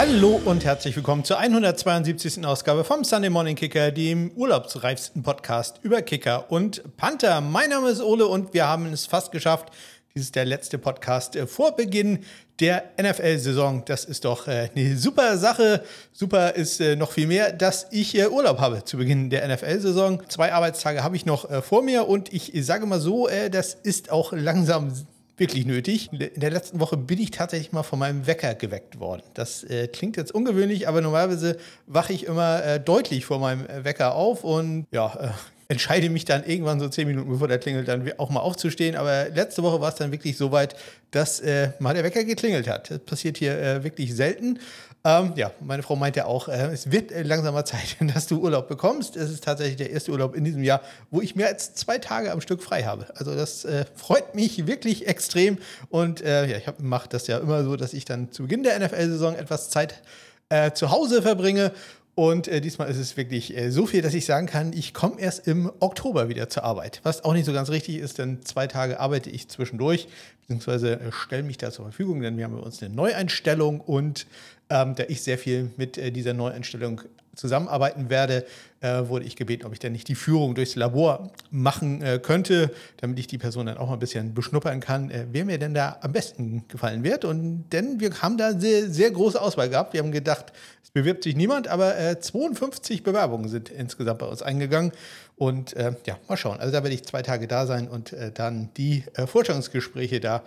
Hallo und herzlich willkommen zur 172. Ausgabe vom Sunday Morning Kicker, dem urlaubsreifsten Podcast über Kicker und Panther. Mein Name ist Ole und wir haben es fast geschafft. Dies ist der letzte Podcast äh, vor Beginn der NFL-Saison. Das ist doch äh, eine super Sache. Super ist äh, noch viel mehr, dass ich Urlaub habe zu Beginn der NFL-Saison. Zwei Arbeitstage habe ich noch vor mir und ich sage mal so, das ist auch langsam wirklich nötig. In der letzten Woche bin ich tatsächlich mal von meinem Wecker geweckt worden. Das äh, klingt jetzt ungewöhnlich, aber normalerweise wache ich immer äh, deutlich vor meinem Wecker auf und ja, äh, entscheide mich dann irgendwann so zehn Minuten bevor der klingelt, dann auch mal aufzustehen. Aber letzte Woche war es dann wirklich so weit, dass äh, mal der Wecker geklingelt hat. Das passiert hier äh, wirklich selten. Ähm, ja, meine Frau meinte auch, äh, es wird äh, langsamer Zeit, dass du Urlaub bekommst. Es ist tatsächlich der erste Urlaub in diesem Jahr, wo ich mehr als zwei Tage am Stück frei habe. Also das äh, freut mich wirklich extrem. Und äh, ja, ich mache das ja immer so, dass ich dann zu Beginn der NFL-Saison etwas Zeit äh, zu Hause verbringe. Und äh, diesmal ist es wirklich äh, so viel, dass ich sagen kann, ich komme erst im Oktober wieder zur Arbeit. Was auch nicht so ganz richtig ist, denn zwei Tage arbeite ich zwischendurch, beziehungsweise äh, stelle mich da zur Verfügung, denn wir haben bei uns eine Neueinstellung und ähm, da ich sehr viel mit äh, dieser Neueinstellung zusammenarbeiten werde, äh, wurde ich gebeten, ob ich denn nicht die Führung durchs Labor machen äh, könnte, damit ich die Person dann auch mal ein bisschen beschnuppern kann, äh, wer mir denn da am besten gefallen wird. Und denn wir haben da sehr, sehr große Auswahl gehabt. Wir haben gedacht, es bewirbt sich niemand, aber 52 äh, Bewerbungen sind insgesamt bei uns eingegangen. Und äh, ja, mal schauen. Also da werde ich zwei Tage da sein und dann die Vorstellungsgespräche da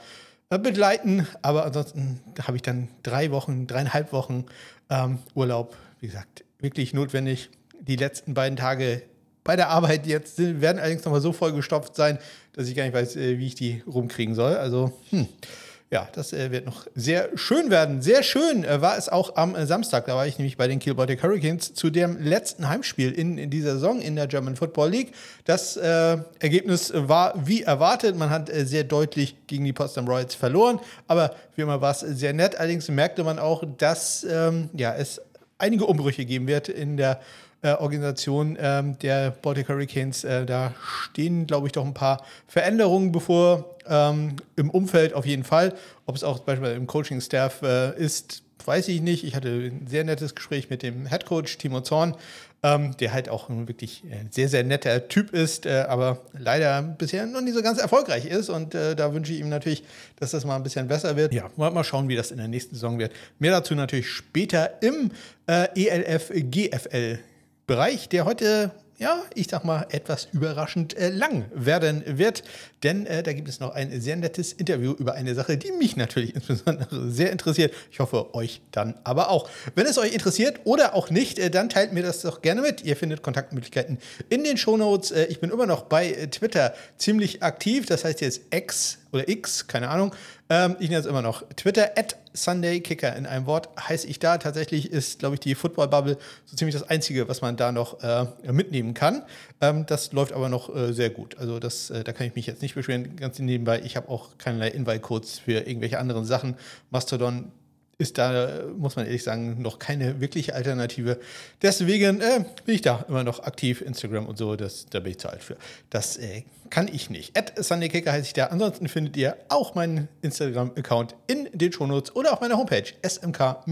begleiten. Aber ansonsten habe ich dann drei Wochen, dreieinhalb Wochen ähm, Urlaub, wie gesagt, wirklich notwendig. Die letzten beiden Tage bei der Arbeit jetzt werden allerdings nochmal so vollgestopft sein, dass ich gar nicht weiß, äh, wie ich die rumkriegen soll. Also, hm. Ja, das äh, wird noch sehr schön werden. Sehr schön äh, war es auch am äh, Samstag. Da war ich nämlich bei den Kiel Baltic Hurricanes zu dem letzten Heimspiel in, in dieser Saison in der German Football League. Das äh, Ergebnis war wie erwartet. Man hat äh, sehr deutlich gegen die Potsdam Royals verloren. Aber wie immer war es sehr nett. Allerdings merkte man auch, dass ähm, ja, es einige Umbrüche geben wird in der äh, Organisation ähm, der Baltic Hurricanes. Äh, da stehen, glaube ich, doch ein paar Veränderungen bevor. Ähm, Im Umfeld auf jeden Fall. Ob es auch beispielsweise im Coaching-Staff äh, ist, weiß ich nicht. Ich hatte ein sehr nettes Gespräch mit dem Head Coach Timo Zorn, ähm, der halt auch ein wirklich äh, sehr, sehr netter Typ ist, äh, aber leider bisher noch nicht so ganz erfolgreich ist. Und äh, da wünsche ich ihm natürlich, dass das mal ein bisschen besser wird. Ja, mal schauen, wie das in der nächsten Saison wird. Mehr dazu natürlich später im äh, ELF GFL Bereich, der heute, ja, ich sag mal, etwas überraschend äh, lang werden wird. Denn äh, da gibt es noch ein sehr nettes Interview über eine Sache, die mich natürlich insbesondere sehr interessiert. Ich hoffe, euch dann aber auch. Wenn es euch interessiert oder auch nicht, äh, dann teilt mir das doch gerne mit. Ihr findet Kontaktmöglichkeiten in den Shownotes. Äh, ich bin immer noch bei Twitter ziemlich aktiv. Das heißt jetzt X oder X, keine Ahnung. Ähm, ich nenne es immer noch Twitter, at SundayKicker in einem Wort heiße ich da. Tatsächlich ist, glaube ich, die Football Bubble so ziemlich das Einzige, was man da noch äh, mitnehmen kann. Ähm, das läuft aber noch äh, sehr gut. Also das, äh, da kann ich mich jetzt nicht beschweren, ganz nebenbei. Ich habe auch keinerlei Invite-Codes für irgendwelche anderen Sachen. Mastodon ist da, muss man ehrlich sagen, noch keine wirkliche Alternative. Deswegen äh, bin ich da immer noch aktiv. Instagram und so, das, da bin ich zu alt für. Das äh, kann ich nicht. At SundayKicker heiße ich da. Ansonsten findet ihr auch meinen Instagram-Account in den Shownotes oder auf meiner Homepage smk-blog.de.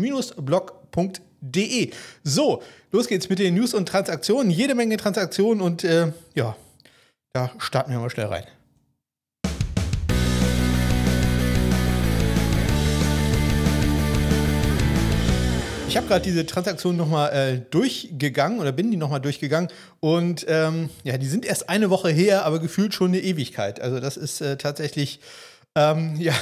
So, los geht's mit den News und Transaktionen. Jede Menge Transaktionen und äh, ja, da starten wir mal schnell rein. Ich habe gerade diese Transaktion nochmal äh, durchgegangen oder bin die nochmal durchgegangen und ähm, ja, die sind erst eine Woche her, aber gefühlt schon eine Ewigkeit. Also das ist äh, tatsächlich ähm, ja,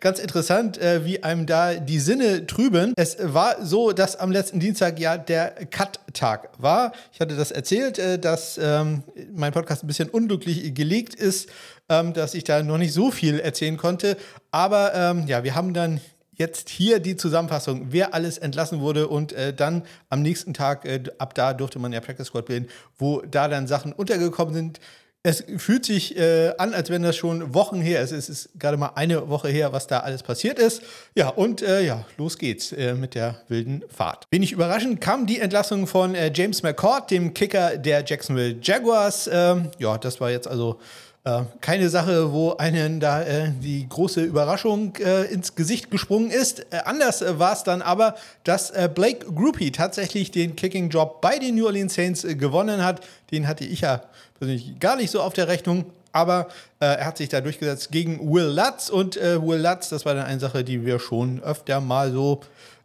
ganz interessant, äh, wie einem da die Sinne trüben. Es war so, dass am letzten Dienstag ja der Cut-Tag war. Ich hatte das erzählt, äh, dass ähm, mein Podcast ein bisschen unglücklich gelegt ist, ähm, dass ich da noch nicht so viel erzählen konnte. Aber ähm, ja, wir haben dann jetzt hier die Zusammenfassung, wer alles entlassen wurde und äh, dann am nächsten Tag, äh, ab da durfte man ja Practice Squad bilden, wo da dann Sachen untergekommen sind. Es fühlt sich äh, an, als wenn das schon Wochen her ist. Es ist gerade mal eine Woche her, was da alles passiert ist. Ja, und äh, ja, los geht's äh, mit der wilden Fahrt. Wenig überraschend kam die Entlassung von äh, James McCord, dem Kicker der Jacksonville Jaguars. Ähm, ja, das war jetzt also äh, keine Sache, wo einen da äh, die große Überraschung äh, ins Gesicht gesprungen ist. Äh, anders äh, war es dann aber, dass äh, Blake Groupie tatsächlich den Kicking-Job bei den New Orleans Saints gewonnen hat. Den hatte ich ja persönlich gar nicht so auf der Rechnung. Aber er hat sich da durchgesetzt gegen Will Lutz. Und Will Lutz, das war dann eine Sache, die wir schon öfter mal so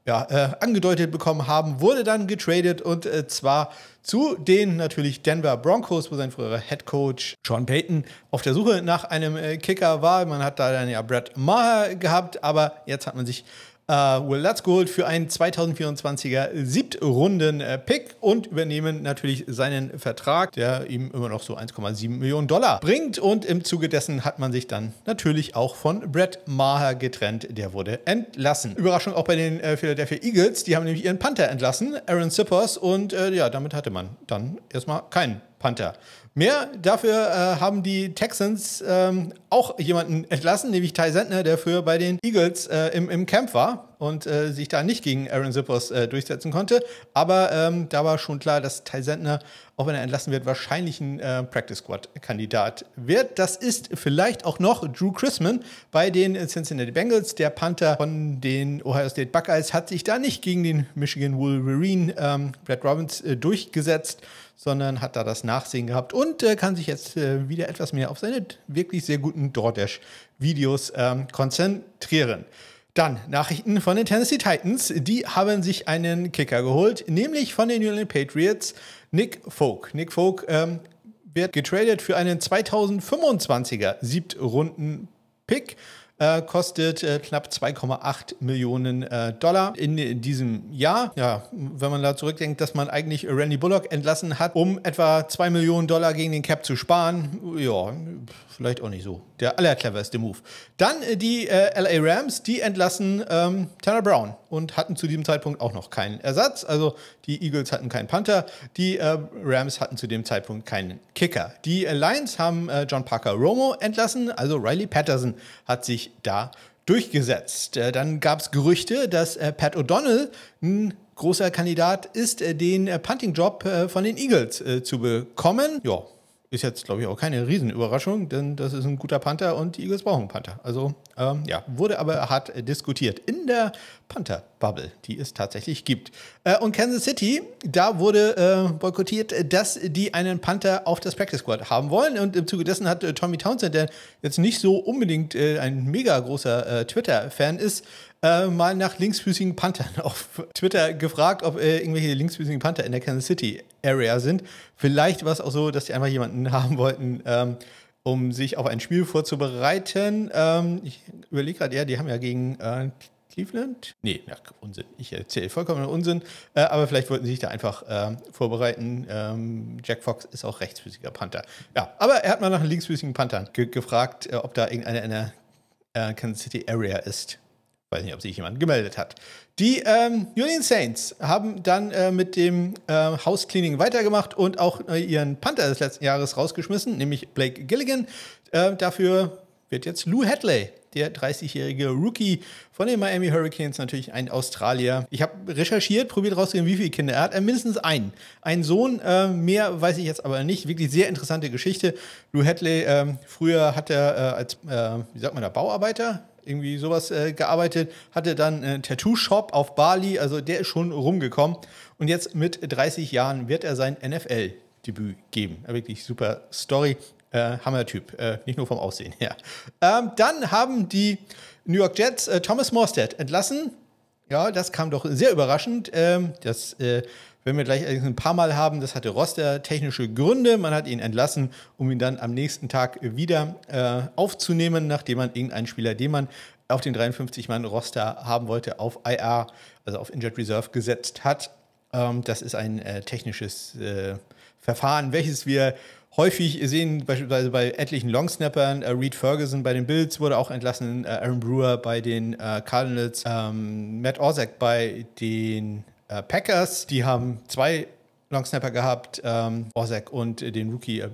ja, äh, angedeutet bekommen haben, wurde dann getradet und äh, zwar zu den natürlich Denver Broncos, wo sein früherer Head Coach Sean Payton auf der Suche nach einem äh, Kicker war. Man hat da dann ja Brett Maher gehabt, aber jetzt hat man sich äh, Will Lutz geholt für einen 2024er Siebtrunden-Pick und übernehmen natürlich seinen Vertrag, der ihm immer noch so 1,7 Millionen Dollar bringt. Und im Zuge dessen hat man sich dann natürlich auch von Brett Maher getrennt. Der wurde entlassen. Überraschung auch bei den äh, Philadelphia Eagles. Die haben nämlich ihren Panther entlassen, Aaron Sippers. Und äh, ja, damit hatte man dann erstmal keinen Panther. Mehr dafür äh, haben die Texans ähm, auch jemanden entlassen, nämlich Ty Sentner, der früher bei den Eagles äh, im, im Camp war und äh, sich da nicht gegen Aaron Zippers äh, durchsetzen konnte. Aber ähm, da war schon klar, dass Ty Sentner, auch wenn er entlassen wird, wahrscheinlich ein äh, Practice Squad-Kandidat wird. Das ist vielleicht auch noch Drew Chrisman bei den Cincinnati Bengals. Der Panther von den Ohio State Buckeyes hat sich da nicht gegen den Michigan Wolverine ähm, Brad Robbins äh, durchgesetzt sondern hat da das Nachsehen gehabt und äh, kann sich jetzt äh, wieder etwas mehr auf seine wirklich sehr guten DoorDash-Videos ähm, konzentrieren. Dann Nachrichten von den Tennessee Titans. Die haben sich einen Kicker geholt, nämlich von den New England Patriots, Nick Folk. Nick Folk ähm, wird getradet für einen 2025er Siebtrunden-Pick äh, kostet äh, knapp 2,8 Millionen äh, Dollar in diesem Jahr. Ja, wenn man da zurückdenkt, dass man eigentlich Randy Bullock entlassen hat, um etwa 2 Millionen Dollar gegen den Cap zu sparen, ja, vielleicht auch nicht so der allercleverste Move. Dann äh, die äh, LA Rams, die entlassen ähm, Tanner Brown und hatten zu diesem Zeitpunkt auch noch keinen Ersatz. Also die Eagles hatten keinen Panther, die äh, Rams hatten zu dem Zeitpunkt keinen Kicker. Die Lions haben äh, John Parker Romo entlassen, also Riley Patterson hat sich da durchgesetzt. Äh, dann gab es Gerüchte, dass äh, Pat O'Donnell ein großer Kandidat ist, den Punting-Job von den Eagles zu bekommen. Ja, ist jetzt, glaube ich, auch keine Riesenüberraschung, denn das ist ein guter Panther und die Eagles brauchen einen Panther. Also, ähm, ja, wurde aber hart diskutiert in der Panther-Bubble, die es tatsächlich gibt. Äh, und Kansas City, da wurde äh, boykottiert, dass die einen Panther auf das Practice Squad haben wollen. Und im Zuge dessen hat äh, Tommy Townsend, der jetzt nicht so unbedingt äh, ein mega großer äh, Twitter-Fan ist, äh, mal nach linksfüßigen Panthern auf Twitter gefragt, ob äh, irgendwelche linksfüßigen Panther in der Kansas City Area sind. Vielleicht war es auch so, dass die einfach jemanden haben wollten, ähm, um sich auf ein Spiel vorzubereiten. Ähm, ich überlege gerade, ja, die haben ja gegen äh, Cleveland? Nee, ja, Unsinn. Ich erzähle vollkommen Unsinn. Äh, aber vielleicht wollten sie sich da einfach äh, vorbereiten. Ähm, Jack Fox ist auch rechtsfüßiger Panther. Ja, aber er hat mal nach einem linksfüßigen Panther ge gefragt, äh, ob da irgendeiner in der äh, Kansas City Area ist weiß nicht, ob sich jemand gemeldet hat. Die ähm, Union Saints haben dann äh, mit dem äh, Housecleaning weitergemacht und auch äh, ihren Panther des letzten Jahres rausgeschmissen, nämlich Blake Gilligan. Äh, dafür wird jetzt Lou Hadley, der 30-jährige Rookie von den Miami Hurricanes, natürlich ein Australier. Ich habe recherchiert, probiert rauszugehen, wie viele Kinder er hat. Er mindestens einen. Einen Sohn, äh, mehr weiß ich jetzt aber nicht. Wirklich sehr interessante Geschichte. Lou Hadley, ähm, früher hat er äh, als, wie sagt man da, Bauarbeiter irgendwie sowas äh, gearbeitet, hatte dann einen Tattoo-Shop auf Bali, also der ist schon rumgekommen. Und jetzt mit 30 Jahren wird er sein NFL-Debüt geben. Wirklich super Story. Äh, Hammer-Typ, äh, nicht nur vom Aussehen her. Ähm, dann haben die New York Jets äh, Thomas Morstead entlassen. Ja, das kam doch sehr überraschend. Ähm, das werden wir gleich ein paar Mal haben. Das hatte Roster technische Gründe. Man hat ihn entlassen, um ihn dann am nächsten Tag wieder äh, aufzunehmen, nachdem man irgendeinen Spieler, den man auf den 53-Mann-Roster haben wollte, auf IR, also auf Injured Reserve, gesetzt hat. Ähm, das ist ein äh, technisches äh, Verfahren, welches wir häufig sehen, beispielsweise bei etlichen Longsnappern. Äh, Reed Ferguson bei den Bills wurde auch entlassen, äh, Aaron Brewer bei den äh, Cardinals, ähm, Matt Orzak bei den äh, Packers. Die haben zwei Longsnapper gehabt, ähm, Orzak und den Rookie äh,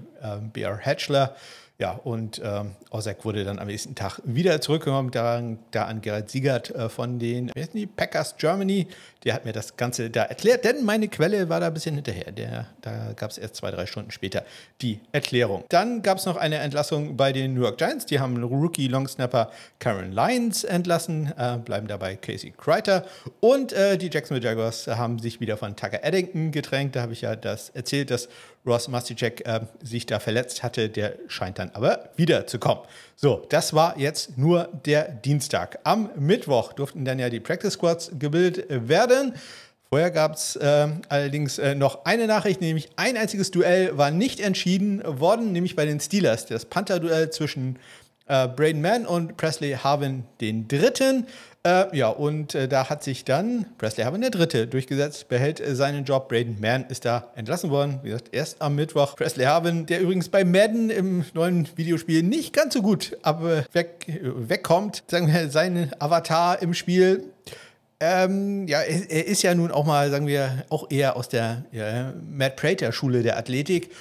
B.R. Hatchler. Ja, und ähm, Osek wurde dann am nächsten Tag wieder zurückgekommen, da, da an Gerald Siegert äh, von den die, Packers Germany. Der hat mir das Ganze da erklärt, denn meine Quelle war da ein bisschen hinterher. Der, da gab es erst zwei, drei Stunden später die Erklärung. Dann gab es noch eine Entlassung bei den New York Giants. Die haben Rookie-Longsnapper Karen Lyons entlassen, äh, bleiben dabei Casey Kreiter. Und äh, die Jacksonville Jaguars haben sich wieder von Tucker Eddington gedrängt. Da habe ich ja das erzählt, dass Ross Masticek äh, sich da verletzt hatte. Der scheint dann aber wiederzukommen. So, das war jetzt nur der Dienstag. Am Mittwoch durften dann ja die Practice Squads gebildet werden. Vorher gab es äh, allerdings äh, noch eine Nachricht, nämlich ein einziges Duell war nicht entschieden worden, nämlich bei den Steelers. Das Panther-Duell zwischen äh, Braden Mann und Presley Harvin den dritten. Äh, ja, und äh, da hat sich dann Presley Harvin der Dritte durchgesetzt, behält äh, seinen Job. Braden Mann ist da entlassen worden. Wie gesagt, erst am Mittwoch. Presley Harvin, der übrigens bei Madden im neuen Videospiel nicht ganz so gut aber weg, wegkommt. Sagen wir, sein Avatar im Spiel. Ähm, ja, er ist ja nun auch mal, sagen wir, auch eher aus der ja, Matt Prater-Schule der Athletik.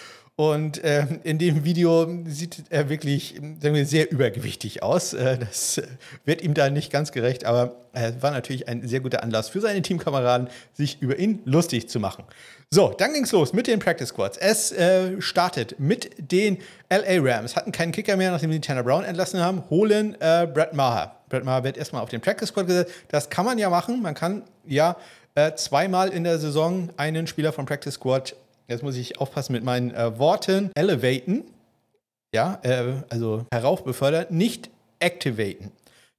Und äh, in dem Video sieht er wirklich wir, sehr übergewichtig aus. Äh, das wird ihm da nicht ganz gerecht, aber äh, war natürlich ein sehr guter Anlass für seine Teamkameraden, sich über ihn lustig zu machen. So, dann ging es los mit den Practice Squads. Es äh, startet mit den LA Rams. Hatten keinen Kicker mehr, nachdem sie Tanner Brown entlassen haben. Holen äh, Brett Maher. Brett Maher wird erstmal auf den Practice Squad gesetzt. Das kann man ja machen. Man kann ja äh, zweimal in der Saison einen Spieler vom Practice Squad jetzt muss ich aufpassen mit meinen äh, Worten, elevaten, ja, äh, also heraufbefördern, nicht activaten.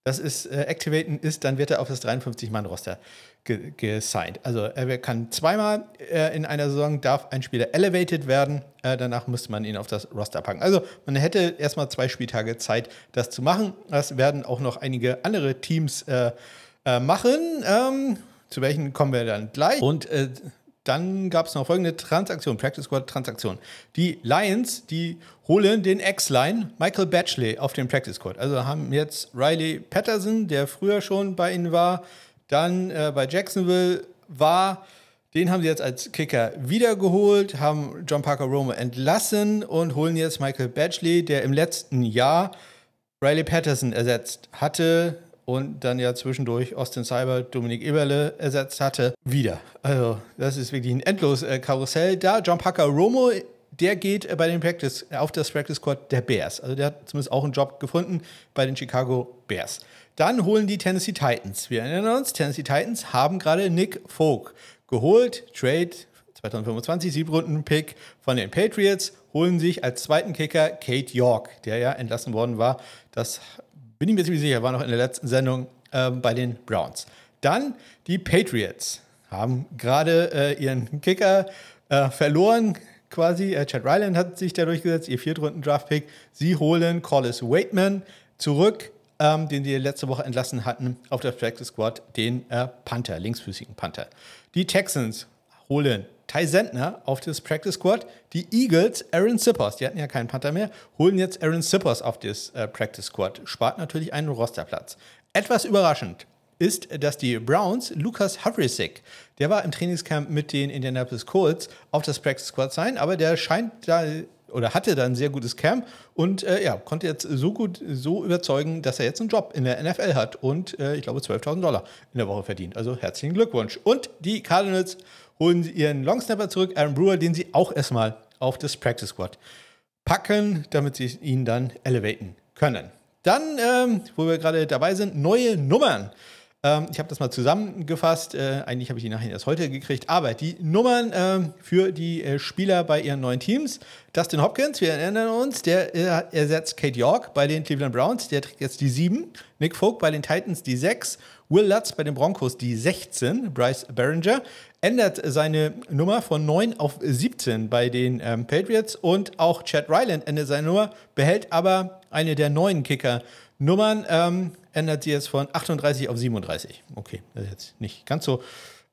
Das ist, äh, activaten ist, dann wird er auf das 53-Mann-Roster ge gesigned. Also er kann zweimal äh, in einer Saison, darf ein Spieler elevated werden, äh, danach müsste man ihn auf das Roster packen. Also man hätte erstmal zwei Spieltage Zeit, das zu machen. Das werden auch noch einige andere Teams äh, äh, machen. Ähm, zu welchen kommen wir dann gleich. Und äh, dann gab es noch folgende Transaktion, Practice Squad Transaktion. Die Lions, die holen den Ex-Line Michael Batchley auf den Practice Squad. Also haben jetzt Riley Patterson, der früher schon bei ihnen war, dann äh, bei Jacksonville war. Den haben sie jetzt als Kicker wiedergeholt, haben John Parker Romo entlassen und holen jetzt Michael Batchley, der im letzten Jahr Riley Patterson ersetzt hatte und dann ja zwischendurch Austin Cyber, Dominik Eberle ersetzt hatte, wieder. Also, das ist wirklich ein endlos äh, Karussell. Da John Parker Romo, der geht äh, bei den Practice, äh, auf das Practice Squad der Bears. Also, der hat zumindest auch einen Job gefunden bei den Chicago Bears. Dann holen die Tennessee Titans. Wir erinnern uns, Tennessee Titans haben gerade Nick Folk geholt. Trade 2025, Siebrunden-Pick von den Patriots, holen sich als zweiten Kicker Kate York, der ja entlassen worden war. Das bin ich mir ziemlich sicher, war noch in der letzten Sendung äh, bei den Browns. Dann die Patriots haben gerade äh, ihren Kicker äh, verloren, quasi. Äh, Chad Ryland hat sich da durchgesetzt, ihr Viertrunden-Draft-Pick. Sie holen Collis Waitman zurück, ähm, den sie letzte Woche entlassen hatten, auf der Practice Squad, den äh, Panther, linksfüßigen Panther. Die Texans holen Ty Sentner auf das Practice Squad. Die Eagles, Aaron Sippers, die hatten ja keinen Panther mehr, holen jetzt Aaron Sippers auf das äh, Practice Squad. Spart natürlich einen Rosterplatz. Etwas überraschend ist, dass die Browns Lukas Havrisik, der war im Trainingscamp mit den Indianapolis Colts auf das Practice Squad sein, aber der scheint da oder hatte da ein sehr gutes Camp und äh, ja, konnte jetzt so gut so überzeugen, dass er jetzt einen Job in der NFL hat und äh, ich glaube 12.000 Dollar in der Woche verdient. Also herzlichen Glückwunsch. Und die Cardinals sie ihren Longsnapper zurück, Aaron Brewer, den sie auch erstmal auf das Practice Squad packen, damit sie ihn dann elevaten können. Dann, ähm, wo wir gerade dabei sind, neue Nummern. Ähm, ich habe das mal zusammengefasst. Äh, eigentlich habe ich die nachher erst heute gekriegt. Aber die Nummern äh, für die äh, Spieler bei ihren neuen Teams. Dustin Hopkins, wir erinnern uns, der äh, ersetzt Kate York bei den Cleveland Browns. Der trägt jetzt die 7. Nick Folk bei den Titans die 6. Will Lutz bei den Broncos die 16. Bryce Barringer ändert seine Nummer von 9 auf 17 bei den ähm, Patriots. Und auch Chad Ryland ändert seine Nummer, behält aber eine der neuen Kicker-Nummern. Ähm, ändert sie jetzt von 38 auf 37. Okay, das ist jetzt nicht ganz so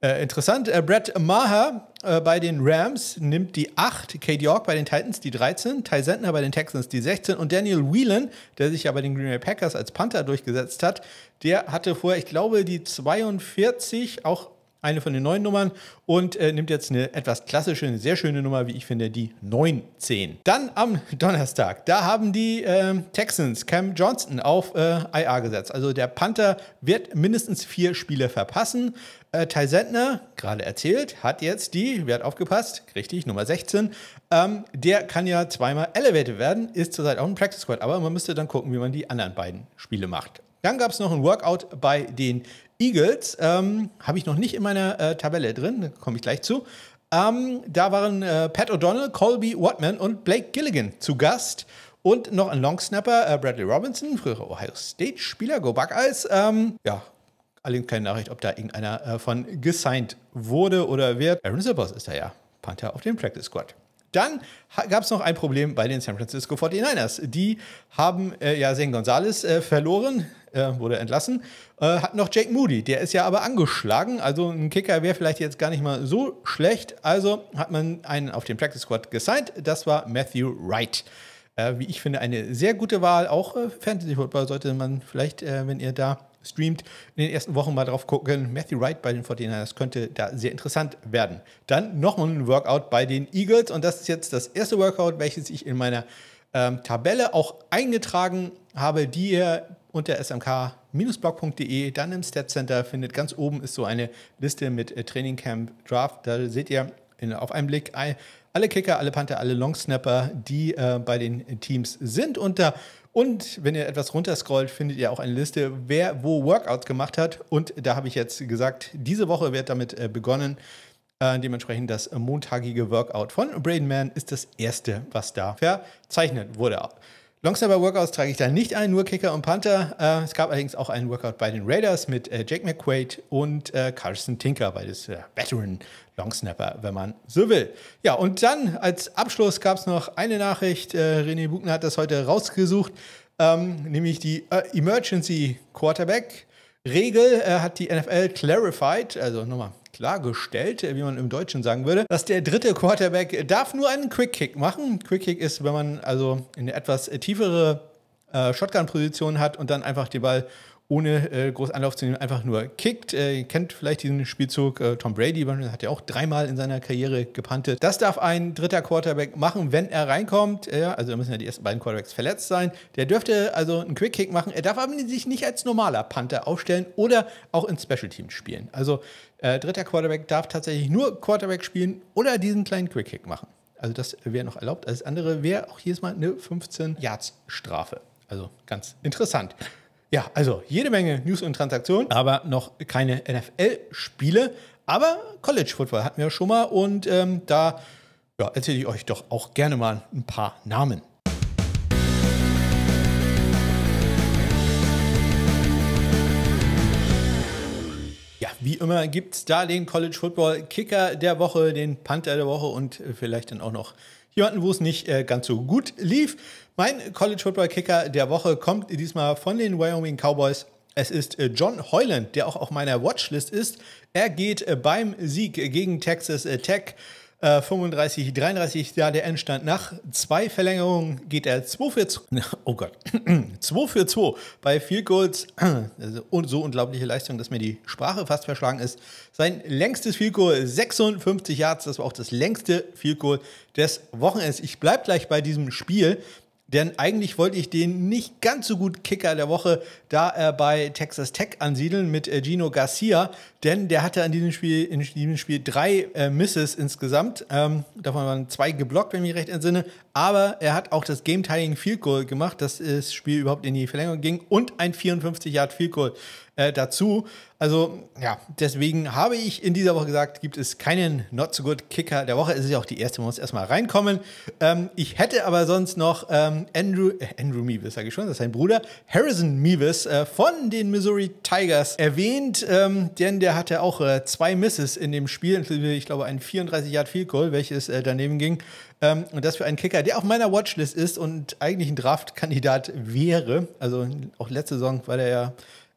äh, interessant. Äh, Brett Maher äh, bei den Rams nimmt die 8, Kate York bei den Titans die 13, Ty Sentner bei den Texans die 16 und Daniel Whelan, der sich ja bei den Green Bay Packers als Panther durchgesetzt hat, der hatte vorher, ich glaube, die 42, auch eine von den neuen Nummern und äh, nimmt jetzt eine etwas klassische, eine sehr schöne Nummer, wie ich finde, die 910. Dann am Donnerstag, da haben die äh, Texans Cam Johnston auf äh, IA gesetzt. Also der Panther wird mindestens vier Spiele verpassen. Äh, Ty Sentner, gerade erzählt, hat jetzt die, wer hat aufgepasst? Richtig, Nummer 16. Ähm, der kann ja zweimal elevated werden, ist zurzeit auch ein Practice Squad, aber man müsste dann gucken, wie man die anderen beiden Spiele macht. Dann gab es noch ein Workout bei den Eagles. Ähm, Habe ich noch nicht in meiner äh, Tabelle drin, da komme ich gleich zu. Ähm, da waren äh, Pat O'Donnell, Colby Watman und Blake Gilligan zu Gast. Und noch ein Longsnapper, äh, Bradley Robinson, früherer Ohio State-Spieler, Go Buckeyes. Ähm, ja, allerdings keine Nachricht, ob da irgendeiner äh, von gesigned wurde oder wird. Aaron Zippers ist da ja Panther auf dem Practice Squad. Dann gab es noch ein Problem bei den San Francisco 49ers. Die haben äh, ja Zane Gonzalez äh, verloren, äh, wurde entlassen, äh, hat noch Jake Moody, der ist ja aber angeschlagen. Also ein Kicker wäre vielleicht jetzt gar nicht mal so schlecht. Also hat man einen auf den Practice Squad gesigned. Das war Matthew Wright. Äh, wie ich finde, eine sehr gute Wahl. Auch äh, Fantasy Football sollte man vielleicht, wenn ihr da streamt, in den ersten Wochen mal drauf gucken. Matthew Wright bei den 49ers könnte da sehr interessant werden. Dann nochmal ein Workout bei den Eagles und das ist jetzt das erste Workout, welches ich in meiner ähm, Tabelle auch eingetragen habe, die ihr unter smk-blog.de, dann im Stat Center findet. Ganz oben ist so eine Liste mit äh, Training Camp Draft. Da seht ihr in, auf einen Blick alle Kicker, alle Panther, alle Longsnapper, die äh, bei den Teams sind. Und da und wenn ihr etwas runterscrollt, findet ihr auch eine Liste, wer wo Workouts gemacht hat. Und da habe ich jetzt gesagt, diese Woche wird damit äh, begonnen. Äh, dementsprechend das montagige Workout von Braden Man ist das erste, was da verzeichnet wurde. Longsnapper Workouts trage ich da nicht ein, nur Kicker und Panther. Äh, es gab allerdings auch einen Workout bei den Raiders mit äh, Jake McQuaid und äh, Carson Tinker, beides äh, Veteran Longsnapper, wenn man so will. Ja, und dann als Abschluss gab es noch eine Nachricht. Äh, René Buchner hat das heute rausgesucht, ähm, nämlich die äh, Emergency Quarterback. Regel äh, hat die NFL clarified, also nochmal klargestellt, wie man im Deutschen sagen würde, dass der dritte Quarterback darf nur einen Quick Kick machen. Quick Kick ist, wenn man also eine etwas tiefere äh, Shotgun-Position hat und dann einfach den Ball ohne äh, groß Anlauf zu nehmen, einfach nur kickt. Äh, ihr kennt vielleicht diesen Spielzug. Äh, Tom Brady hat ja auch dreimal in seiner Karriere gepantet. Das darf ein dritter Quarterback machen, wenn er reinkommt. Äh, also da müssen ja die ersten beiden Quarterbacks verletzt sein. Der dürfte also einen Quick Kick machen. Er darf aber sich nicht als normaler Panther aufstellen oder auch in Special Teams spielen. Also äh, dritter Quarterback darf tatsächlich nur Quarterback spielen oder diesen kleinen Quick Kick machen. Also das wäre noch erlaubt. Alles andere wäre auch jedes Mal eine 15 Yards Strafe. Also ganz interessant. Ja, also jede Menge News und Transaktionen, aber noch keine NFL-Spiele. Aber College Football hatten wir schon mal und ähm, da ja, erzähle ich euch doch auch gerne mal ein paar Namen. Ja, wie immer gibt es da den College Football Kicker der Woche, den Panther der Woche und vielleicht dann auch noch jemanden, wo es nicht äh, ganz so gut lief. Mein College Football Kicker der Woche kommt diesmal von den Wyoming Cowboys. Es ist äh, John Hoyland, der auch auf meiner Watchlist ist. Er geht äh, beim Sieg gegen Texas Tech 35, 33, da der Endstand. Nach zwei Verlängerungen geht er 2 für 2. Oh Gott. 2 für 2 bei Field Goals. Also so unglaubliche Leistung, dass mir die Sprache fast verschlagen ist. Sein längstes Field Goal 56 Yards. Das war auch das längste Field Goal des Wochenends. Ich bleibe gleich bei diesem Spiel. Denn eigentlich wollte ich den nicht ganz so gut Kicker der Woche da er bei Texas Tech ansiedeln mit äh, Gino Garcia, denn der hatte an diesem Spiel, in diesem Spiel drei äh, Misses insgesamt. Ähm, davon waren zwei geblockt, wenn ich mich recht entsinne. Aber er hat auch das Game-Tying Field Goal gemacht, dass das Spiel überhaupt in die Verlängerung ging und ein 54 Yard Field Goal äh, dazu. Also ja, deswegen habe ich in dieser Woche gesagt, gibt es keinen Not So Good Kicker der Woche. Es ist ja auch die erste, man muss erstmal reinkommen. Ähm, ich hätte aber sonst noch ähm, Andrew, äh, Andrew Meevis, sage ich schon, das ist sein Bruder, Harrison Meevis äh, von den Missouri Tigers erwähnt, ähm, denn der hatte auch äh, zwei Misses in dem Spiel, ich glaube ein 34 Yard Field Goal, welches äh, daneben ging. Ähm, und das für einen Kicker, der auf meiner Watchlist ist und eigentlich ein Draftkandidat wäre. Also auch letzte Saison war der ja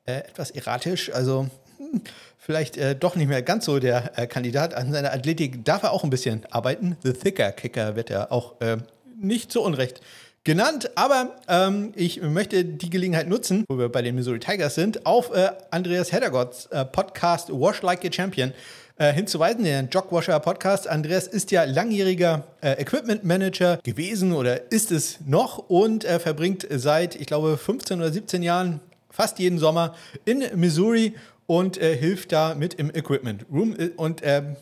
äh, etwas erratisch. Also hm, vielleicht äh, doch nicht mehr ganz so der äh, Kandidat. An seiner Athletik darf er auch ein bisschen arbeiten. The Thicker Kicker wird er auch nicht zu Unrecht genannt. Aber ähm, ich möchte die Gelegenheit nutzen, wo wir bei den Missouri Tigers sind, auf äh, Andreas Heddergotts äh, Podcast Wash Like a Champion äh, hinzuweisen, den Jogwasher Podcast. Andreas ist ja langjähriger äh, Equipment Manager gewesen oder ist es noch und äh, verbringt seit, ich glaube, 15 oder 17 Jahren fast jeden Sommer in Missouri und äh, hilft da mit im Equipment Room. Und ähm,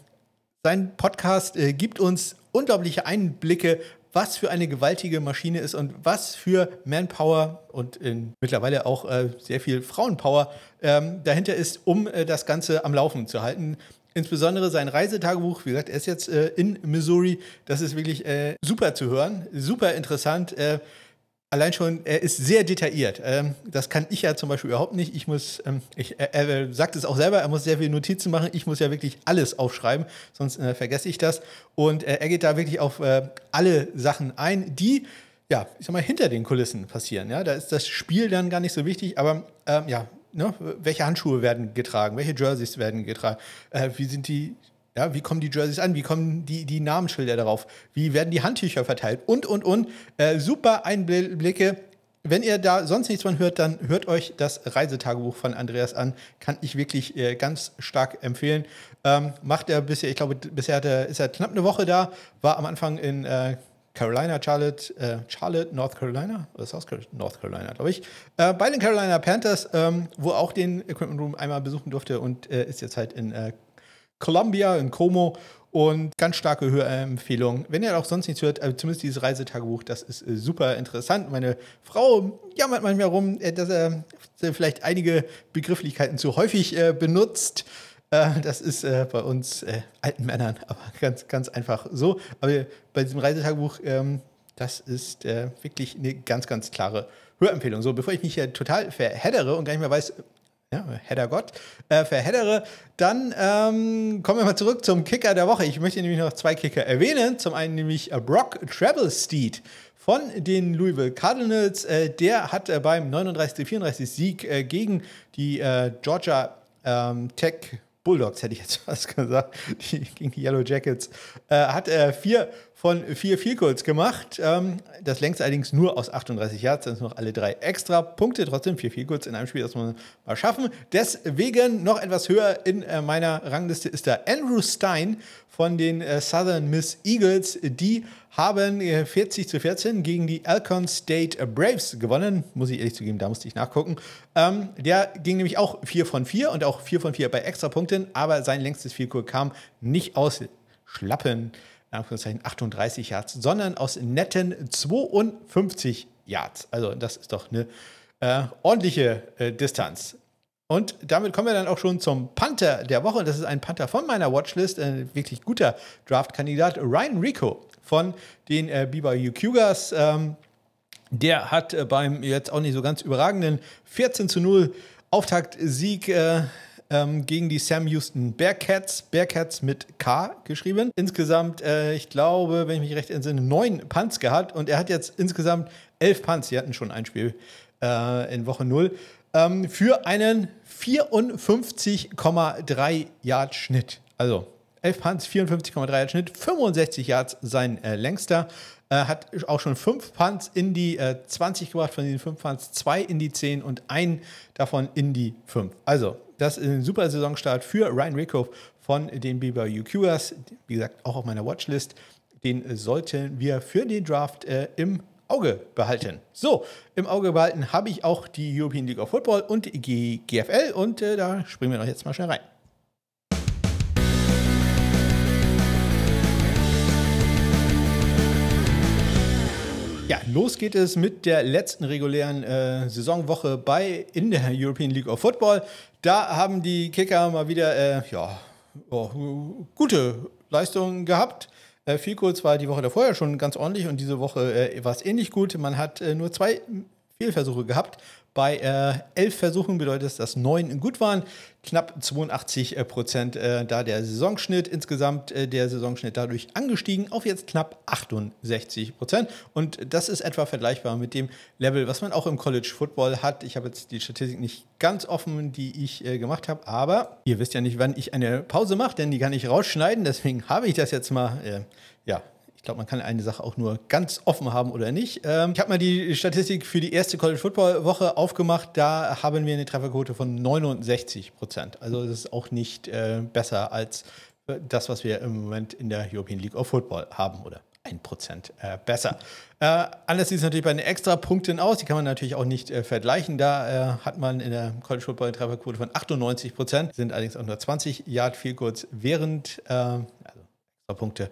sein Podcast gibt uns unglaubliche Einblicke, was für eine gewaltige Maschine ist und was für Manpower und in, mittlerweile auch äh, sehr viel Frauenpower ähm, dahinter ist, um äh, das Ganze am Laufen zu halten. Insbesondere sein Reisetagebuch, wie gesagt, er ist jetzt äh, in Missouri. Das ist wirklich äh, super zu hören, super interessant. Allein schon, er ist sehr detailliert. Ähm, das kann ich ja zum Beispiel überhaupt nicht. Ich muss, ähm, ich, er, er, sagt es auch selber, er muss sehr viele Notizen machen. Ich muss ja wirklich alles aufschreiben, sonst äh, vergesse ich das. Und äh, er geht da wirklich auf äh, alle Sachen ein, die ja, ich sag mal, hinter den Kulissen passieren. Ja, da ist das Spiel dann gar nicht so wichtig, aber ähm, ja, ne, welche Handschuhe werden getragen, welche Jerseys werden getragen, äh, wie sind die ja, wie kommen die Jerseys an? Wie kommen die, die Namensschilder darauf? Wie werden die Handtücher verteilt? Und, und, und. Äh, super Einblicke. Wenn ihr da sonst nichts von hört, dann hört euch das Reisetagebuch von Andreas an. Kann ich wirklich äh, ganz stark empfehlen. Ähm, macht er bisher, ich glaube, bisher er, ist er knapp eine Woche da, war am Anfang in äh, Carolina, Charlotte, äh, Charlotte, North Carolina, oder South Carolina, North Carolina, glaube ich, äh, bei den Carolina Panthers, ähm, wo auch den Equipment Room einmal besuchen durfte und äh, ist jetzt halt in äh, Columbia in Como und ganz starke Hörempfehlung. Wenn ihr auch sonst nichts hört, also zumindest dieses Reisetagebuch, das ist äh, super interessant. Meine Frau jammert manchmal rum, äh, dass er vielleicht einige Begrifflichkeiten zu häufig äh, benutzt. das ist bei uns alten Männern aber ganz, ganz einfach so. Aber bei diesem Reisetagebuch, ähm, das ist wirklich eine ganz, ganz klare Hörempfehlung. So, bevor ich mich hier total verheddere und gar nicht mehr weiß, ja, Header Gott, äh, verheddere. Dann ähm, kommen wir mal zurück zum Kicker der Woche. Ich möchte nämlich noch zwei Kicker erwähnen. Zum einen nämlich äh, Brock Travelsteed von den Louisville Cardinals. Äh, der hat äh, beim 39-34 Sieg äh, gegen die äh, Georgia ähm, Tech Bulldogs, hätte ich jetzt fast gesagt, die, gegen die Yellow Jackets, hat er vier von vier Vielkurs gemacht. Ähm, das längst allerdings nur aus 38 Yards, dann sind noch alle drei extra Punkte. Trotzdem vier Vielkurs in einem Spiel, das muss man mal schaffen. Deswegen noch etwas höher in äh, meiner Rangliste ist der Andrew Stein von den äh, Southern Miss Eagles. Die haben 40 äh, zu 14 gegen die Alcon State Braves gewonnen. Muss ich ehrlich zugeben, da musste ich nachgucken. Ähm, der ging nämlich auch 4 von 4 und auch 4 von 4 bei Extrapunkten, aber sein längstes Vielkurs kam nicht aus Schlappen 38 Yards, sondern aus netten 52 Yards. Also das ist doch eine äh, ordentliche äh, Distanz. Und damit kommen wir dann auch schon zum Panther der Woche. Das ist ein Panther von meiner Watchlist, ein wirklich guter Draft-Kandidat, Ryan Rico von den äh, BYU Cougars. Ähm, der hat äh, beim jetzt auch nicht so ganz überragenden 14 zu 0 Auftaktsieg äh, ähm, gegen die Sam Houston Bearcats. Bearcats mit K geschrieben. Insgesamt, äh, ich glaube, wenn ich mich recht entsinne, neun Punts gehabt und er hat jetzt insgesamt elf Punts. Sie hatten schon ein Spiel äh, in Woche 0. Ähm, für einen 54,3 Yard Schnitt. Also 11 Punts, 54,3 Yard Schnitt, 65 Yards sein äh, längster. Äh, hat auch schon fünf Punts in die äh, 20 gebracht, von diesen fünf Punts zwei in die 10 und ein davon in die 5. Also das ist ein super Saisonstart für Ryan Rickhoff von den BYU Cougars. Wie gesagt, auch auf meiner Watchlist. Den sollten wir für den Draft äh, im Auge behalten. So, im Auge behalten habe ich auch die European League of Football und die GFL und äh, da springen wir doch jetzt mal schnell rein. Ja, los geht es mit der letzten regulären äh, Saisonwoche bei in der European League of Football. Da haben die Kicker mal wieder äh, ja, oh, gute Leistungen gehabt. Äh, viel kurz war die Woche davor ja schon ganz ordentlich und diese Woche äh, war es ähnlich gut. Man hat äh, nur zwei Fehlversuche gehabt. Bei äh, elf Versuchen bedeutet es, dass neun gut waren. Knapp 82 äh, Prozent äh, da der Saisonschnitt. Insgesamt äh, der Saisonschnitt dadurch angestiegen auf jetzt knapp 68 Prozent. Und das ist etwa vergleichbar mit dem Level, was man auch im College Football hat. Ich habe jetzt die Statistik nicht ganz offen, die ich äh, gemacht habe, aber ihr wisst ja nicht, wann ich eine Pause mache, denn die kann ich rausschneiden. Deswegen habe ich das jetzt mal, äh, ja, ich glaube, man kann eine Sache auch nur ganz offen haben oder nicht. Ähm, ich habe mal die Statistik für die erste College Football Woche aufgemacht. Da haben wir eine Trefferquote von 69 Prozent. Also das ist auch nicht äh, besser als das, was wir im Moment in der European League of Football haben oder 1% äh, besser. Äh, anders sieht es natürlich bei den Extrapunkten aus. Die kann man natürlich auch nicht äh, vergleichen. Da äh, hat man in der College Football Trefferquote von 98% sind allerdings auch nur 20 Yard viel kurz während, äh, also Extrapunkte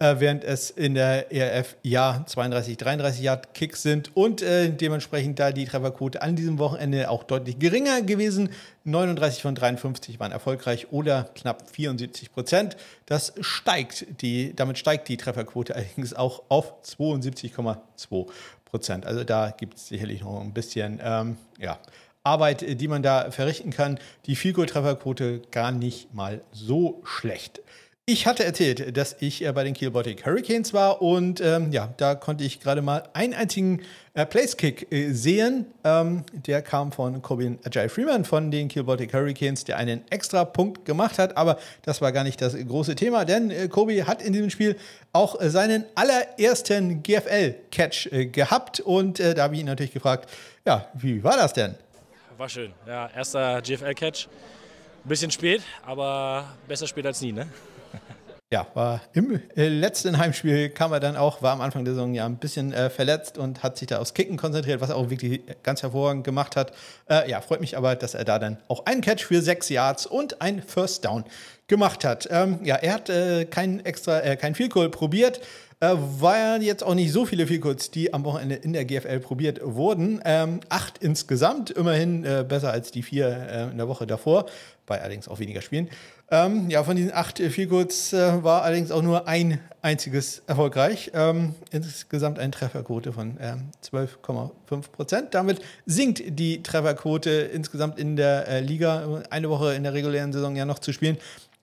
äh, während es in der ERF ja 32, 33 Yard Kicks sind und äh, dementsprechend da die Trefferquote an diesem Wochenende auch deutlich geringer gewesen. 39 von 53 waren erfolgreich oder knapp 74 Prozent. Das steigt, die, damit steigt die Trefferquote allerdings auch auf 72,2 Prozent. Also da gibt es sicherlich noch ein bisschen, ähm, ja. Arbeit, die man da verrichten kann. Die Field-Goal-Trefferquote gar nicht mal so schlecht. Ich hatte erzählt, dass ich äh, bei den Kiel Baltic Hurricanes war und ähm, ja, da konnte ich gerade mal einen einzigen äh, Place-Kick äh, sehen. Ähm, der kam von Corbin Ajay Freeman von den Kiel Baltic Hurricanes, der einen extra Punkt gemacht hat, aber das war gar nicht das große Thema, denn äh, Kobe hat in diesem Spiel auch äh, seinen allerersten GFL-Catch äh, gehabt und da habe ich ihn natürlich gefragt, ja, wie war das denn? War schön, ja, erster GFL-Catch. Ein bisschen spät, aber besser spät als nie, ne? Ja, war im äh, letzten Heimspiel kam er dann auch, war am Anfang der Saison ja ein bisschen äh, verletzt und hat sich da aufs Kicken konzentriert, was er auch wirklich ganz hervorragend gemacht hat. Äh, ja, freut mich aber, dass er da dann auch einen Catch für sechs Yards und ein First Down gemacht hat. Ähm, ja, er hat äh, kein extra, äh, kein Field Goal probiert. Äh, war jetzt auch nicht so viele Goals, die am Wochenende in der GFL probiert wurden. Ähm, acht insgesamt, immerhin äh, besser als die vier äh, in der Woche davor, bei allerdings auch weniger Spielen. Ähm, ja, von diesen acht äh, Feelgoods äh, war allerdings auch nur ein einziges erfolgreich. Ähm, insgesamt eine Trefferquote von ähm, 12,5 Prozent. Damit sinkt die Trefferquote insgesamt in der äh, Liga. Eine Woche in der regulären Saison ja noch zu spielen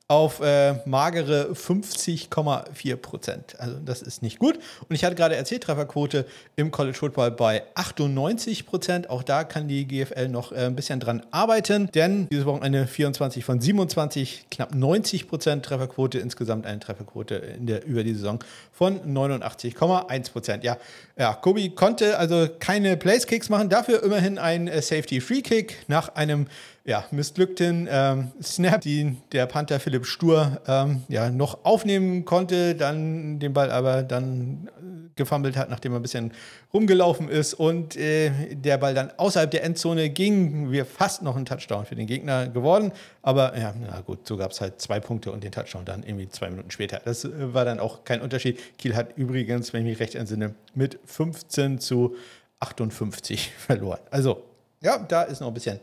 auf äh, magere 50,4 Prozent. Also das ist nicht gut. Und ich hatte gerade erzählt, Trefferquote im College Football bei 98 Prozent. Auch da kann die GFL noch äh, ein bisschen dran arbeiten, denn dieses Wochenende 24 von 27, knapp 90 Prozent Trefferquote, insgesamt eine Trefferquote in der, über die Saison von 89,1 Prozent. Ja, ja, Kobi konnte also keine Place-Kicks machen, dafür immerhin ein äh, Safety-Free-Kick nach einem ja, missglückten ähm, Snap, den der Panther Philipp Stur ähm, ja, noch aufnehmen konnte, dann den Ball aber dann äh, gefummelt hat, nachdem er ein bisschen rumgelaufen ist und äh, der Ball dann außerhalb der Endzone ging, wir fast noch ein Touchdown für den Gegner geworden. Aber ja, na gut, so gab es halt zwei Punkte und den Touchdown dann irgendwie zwei Minuten später. Das äh, war dann auch kein Unterschied. Kiel hat übrigens, wenn ich mich recht entsinne, mit 15 zu 58 verloren. Also, ja, da ist noch ein bisschen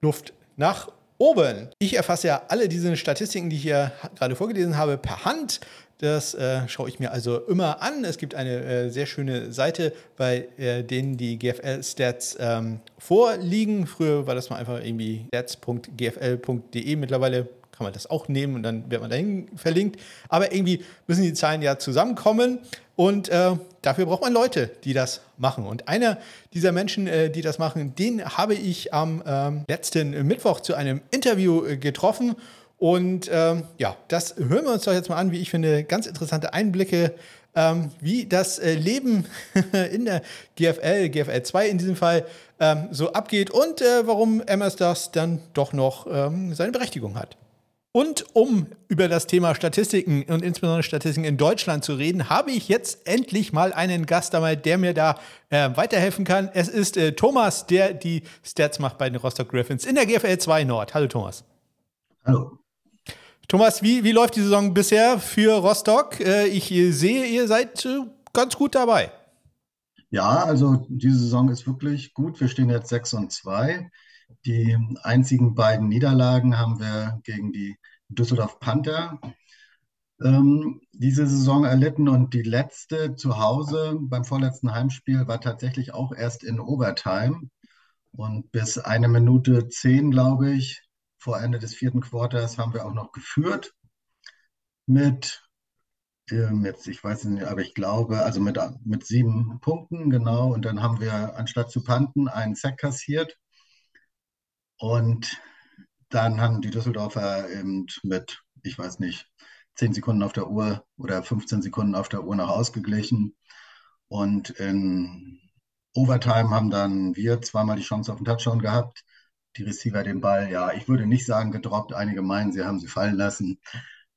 Luft nach oben. Ich erfasse ja alle diese Statistiken, die ich hier gerade vorgelesen habe, per Hand. Das äh, schaue ich mir also immer an. Es gibt eine äh, sehr schöne Seite, bei äh, denen die GFL-Stats ähm, vorliegen. Früher war das mal einfach irgendwie stats.gfl.de. Mittlerweile kann man das auch nehmen und dann wird man dahin verlinkt. Aber irgendwie müssen die Zahlen ja zusammenkommen und äh, dafür braucht man Leute, die das machen. Und einer dieser Menschen, äh, die das machen, den habe ich am ähm, letzten Mittwoch zu einem Interview äh, getroffen. Und ähm, ja, das hören wir uns doch jetzt mal an, wie ich finde, ganz interessante Einblicke, ähm, wie das äh, Leben in der GFL, GFL 2 in diesem Fall, ähm, so abgeht und äh, warum MS das dann doch noch ähm, seine Berechtigung hat. Und um über das Thema Statistiken und insbesondere Statistiken in Deutschland zu reden, habe ich jetzt endlich mal einen Gast dabei, der mir da äh, weiterhelfen kann. Es ist äh, Thomas, der die Stats macht bei den Rostock Griffins in der GFL 2 Nord. Hallo Thomas. Hallo. Thomas, wie, wie läuft die Saison bisher für Rostock? Äh, ich sehe, ihr seid äh, ganz gut dabei. Ja, also diese Saison ist wirklich gut. Wir stehen jetzt 6 und 2. Die einzigen beiden Niederlagen haben wir gegen die Düsseldorf Panther ähm, diese Saison erlitten und die letzte zu Hause beim vorletzten Heimspiel war tatsächlich auch erst in Overtime. Und bis eine Minute zehn, glaube ich, vor Ende des vierten Quarters haben wir auch noch geführt mit, ähm, jetzt, ich weiß nicht, aber ich glaube, also mit, mit sieben Punkten, genau. Und dann haben wir anstatt zu panten einen Sack kassiert. Und dann haben die Düsseldorfer eben mit, ich weiß nicht, 10 Sekunden auf der Uhr oder 15 Sekunden auf der Uhr noch ausgeglichen. Und in Overtime haben dann wir zweimal die Chance auf den Touchdown gehabt. Die Receiver den Ball, ja, ich würde nicht sagen gedroppt. Einige meinen, sie haben sie fallen lassen.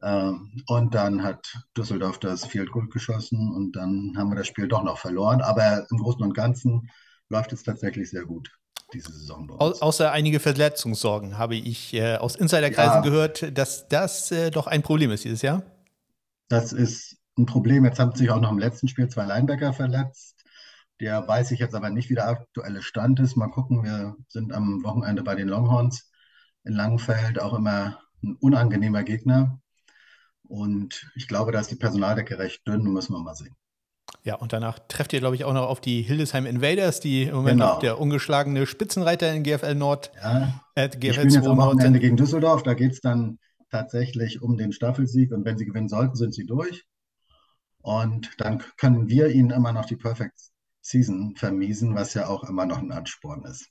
Ähm, und dann hat Düsseldorf das Field Goal geschossen und dann haben wir das Spiel doch noch verloren. Aber im Großen und Ganzen läuft es tatsächlich sehr gut diese Saison bei uns. außer einige Verletzungssorgen habe ich äh, aus Insiderkreisen ja, gehört, dass das äh, doch ein Problem ist dieses Jahr. Das ist ein Problem. Jetzt haben sich auch noch im letzten Spiel zwei Linebacker verletzt. Der weiß ich jetzt aber nicht, wie der aktuelle Stand ist. Mal gucken, wir sind am Wochenende bei den Longhorns in Langenfeld, auch immer ein unangenehmer Gegner. Und ich glaube, da ist die Personaldecke recht dünn, müssen wir mal sehen. Ja, und danach trefft ihr, glaube ich, auch noch auf die Hildesheim Invaders, die im Moment genau. noch der ungeschlagene Spitzenreiter in GFL Nord. Ja, äh, GFL die spielen jetzt am Wochenende gegen Düsseldorf. Da geht es dann tatsächlich um den Staffelsieg. Und wenn sie gewinnen sollten, sind sie durch. Und dann können wir ihnen immer noch die Perfect Season vermiesen, was ja auch immer noch ein Ansporn ist.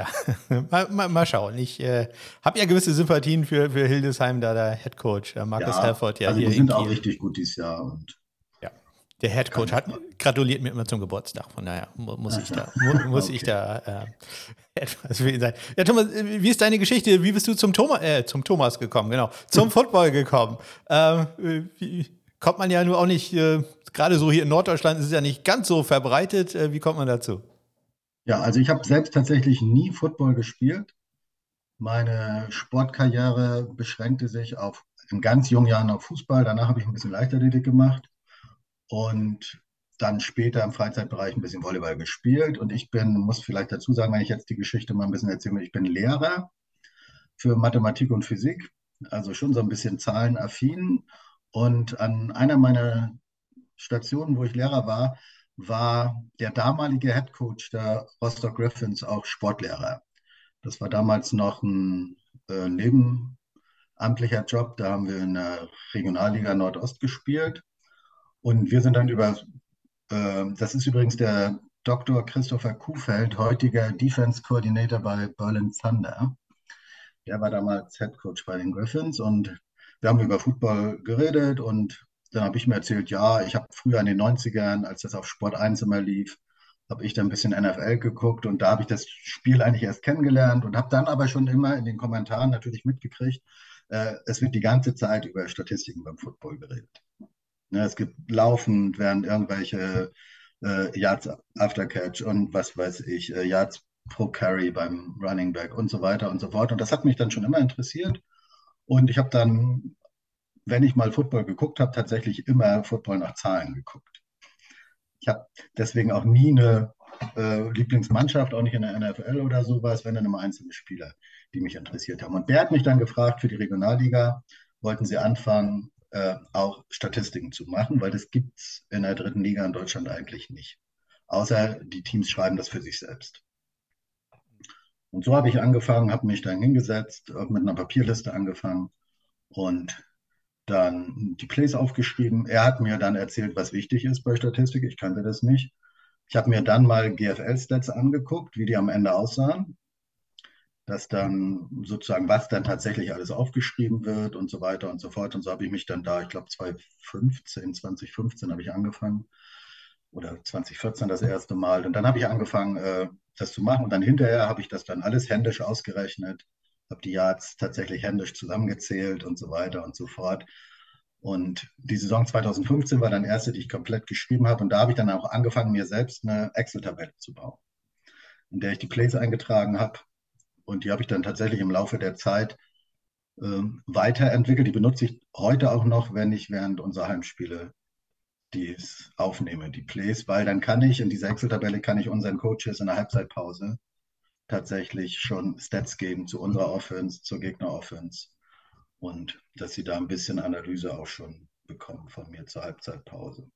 Ja, mal, mal, mal, schauen. Ich äh, habe ja gewisse Sympathien für, für Hildesheim, da der Head Coach äh, Markus ja, Herford ja also hier. Die sind auch richtig gut dieses Jahr und der Head Coach hat gratuliert mir immer zum Geburtstag, von daher muss ich da, muss okay. ich da äh, etwas für ihn sein. Ja, Thomas, wie ist deine Geschichte? Wie bist du zum Thomas, äh, zum Thomas gekommen? Genau, zum Football gekommen. Ähm, wie, kommt man ja nur auch nicht, äh, gerade so hier in Norddeutschland ist es ja nicht ganz so verbreitet. Äh, wie kommt man dazu? Ja, also ich habe selbst tatsächlich nie Football gespielt. Meine Sportkarriere beschränkte sich auf in ganz jungen Jahren auf Fußball. Danach habe ich ein bisschen Leichtathletik gemacht und dann später im Freizeitbereich ein bisschen Volleyball gespielt. Und ich bin, muss vielleicht dazu sagen, wenn ich jetzt die Geschichte mal ein bisschen erzähle, ich bin Lehrer für Mathematik und Physik, also schon so ein bisschen zahlenaffin. Und an einer meiner Stationen, wo ich Lehrer war, war der damalige Head Coach der Rostock Griffins auch Sportlehrer. Das war damals noch ein äh, nebenamtlicher Job. Da haben wir in der Regionalliga Nordost gespielt. Und wir sind dann über, äh, das ist übrigens der Dr. Christopher Kuhfeld, heutiger Defense Coordinator bei Berlin Thunder. Der war damals Head Coach bei den Griffins und wir haben über Football geredet und dann habe ich mir erzählt, ja, ich habe früher in den 90ern, als das auf Sport 1 immer lief, habe ich da ein bisschen NFL geguckt und da habe ich das Spiel eigentlich erst kennengelernt und habe dann aber schon immer in den Kommentaren natürlich mitgekriegt, äh, es wird die ganze Zeit über Statistiken beim Football geredet. Ne, es gibt laufend werden irgendwelche äh, Yards after Catch und was weiß ich, äh, Yards pro Carry beim Running Back und so weiter und so fort. Und das hat mich dann schon immer interessiert. Und ich habe dann, wenn ich mal Football geguckt habe, tatsächlich immer Football nach Zahlen geguckt. Ich habe deswegen auch nie eine äh, Lieblingsmannschaft, auch nicht in der NFL oder sowas, wenn dann immer einzelne Spieler, die mich interessiert haben. Und der hat mich dann gefragt für die Regionalliga, wollten sie anfangen, äh, auch Statistiken zu machen, weil das gibt es in der dritten Liga in Deutschland eigentlich nicht. Außer die Teams schreiben das für sich selbst. Und so habe ich angefangen, habe mich dann hingesetzt, habe mit einer Papierliste angefangen und dann die Plays aufgeschrieben. Er hat mir dann erzählt, was wichtig ist bei Statistik. Ich kannte das nicht. Ich habe mir dann mal GFL-Stats angeguckt, wie die am Ende aussahen dass dann sozusagen, was dann tatsächlich alles aufgeschrieben wird und so weiter und so fort. Und so habe ich mich dann da, ich glaube 2015, 2015 habe ich angefangen oder 2014 das erste Mal. Und dann habe ich angefangen, äh, das zu machen. Und dann hinterher habe ich das dann alles händisch ausgerechnet, habe die Yards tatsächlich händisch zusammengezählt und so weiter und so fort. Und die Saison 2015 war dann erste, die ich komplett geschrieben habe. Und da habe ich dann auch angefangen, mir selbst eine Excel-Tabelle zu bauen, in der ich die Plays eingetragen habe und die habe ich dann tatsächlich im Laufe der Zeit ähm, weiterentwickelt. Die benutze ich heute auch noch, wenn ich während unserer Heimspiele dies aufnehme, die Plays, weil dann kann ich in dieser Excel-Tabelle kann ich unseren Coaches in der Halbzeitpause tatsächlich schon Stats geben zu unserer Offense, zur Gegner-Offense und dass sie da ein bisschen Analyse auch schon bekommen von mir zur Halbzeitpause.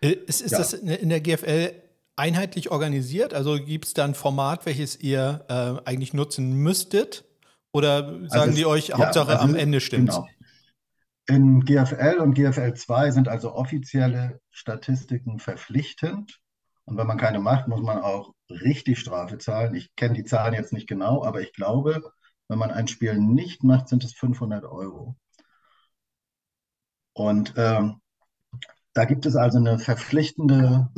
Äh, ist, ist ja. das in der GFL einheitlich organisiert? Also gibt es da ein Format, welches ihr äh, eigentlich nutzen müsstet? Oder sagen also die euch, Hauptsache also, am Ende stimmt genau. In GFL und GFL 2 sind also offizielle Statistiken verpflichtend. Und wenn man keine macht, muss man auch richtig Strafe zahlen. Ich kenne die Zahlen jetzt nicht genau, aber ich glaube, wenn man ein Spiel nicht macht, sind es 500 Euro. Und ähm, da gibt es also eine verpflichtende,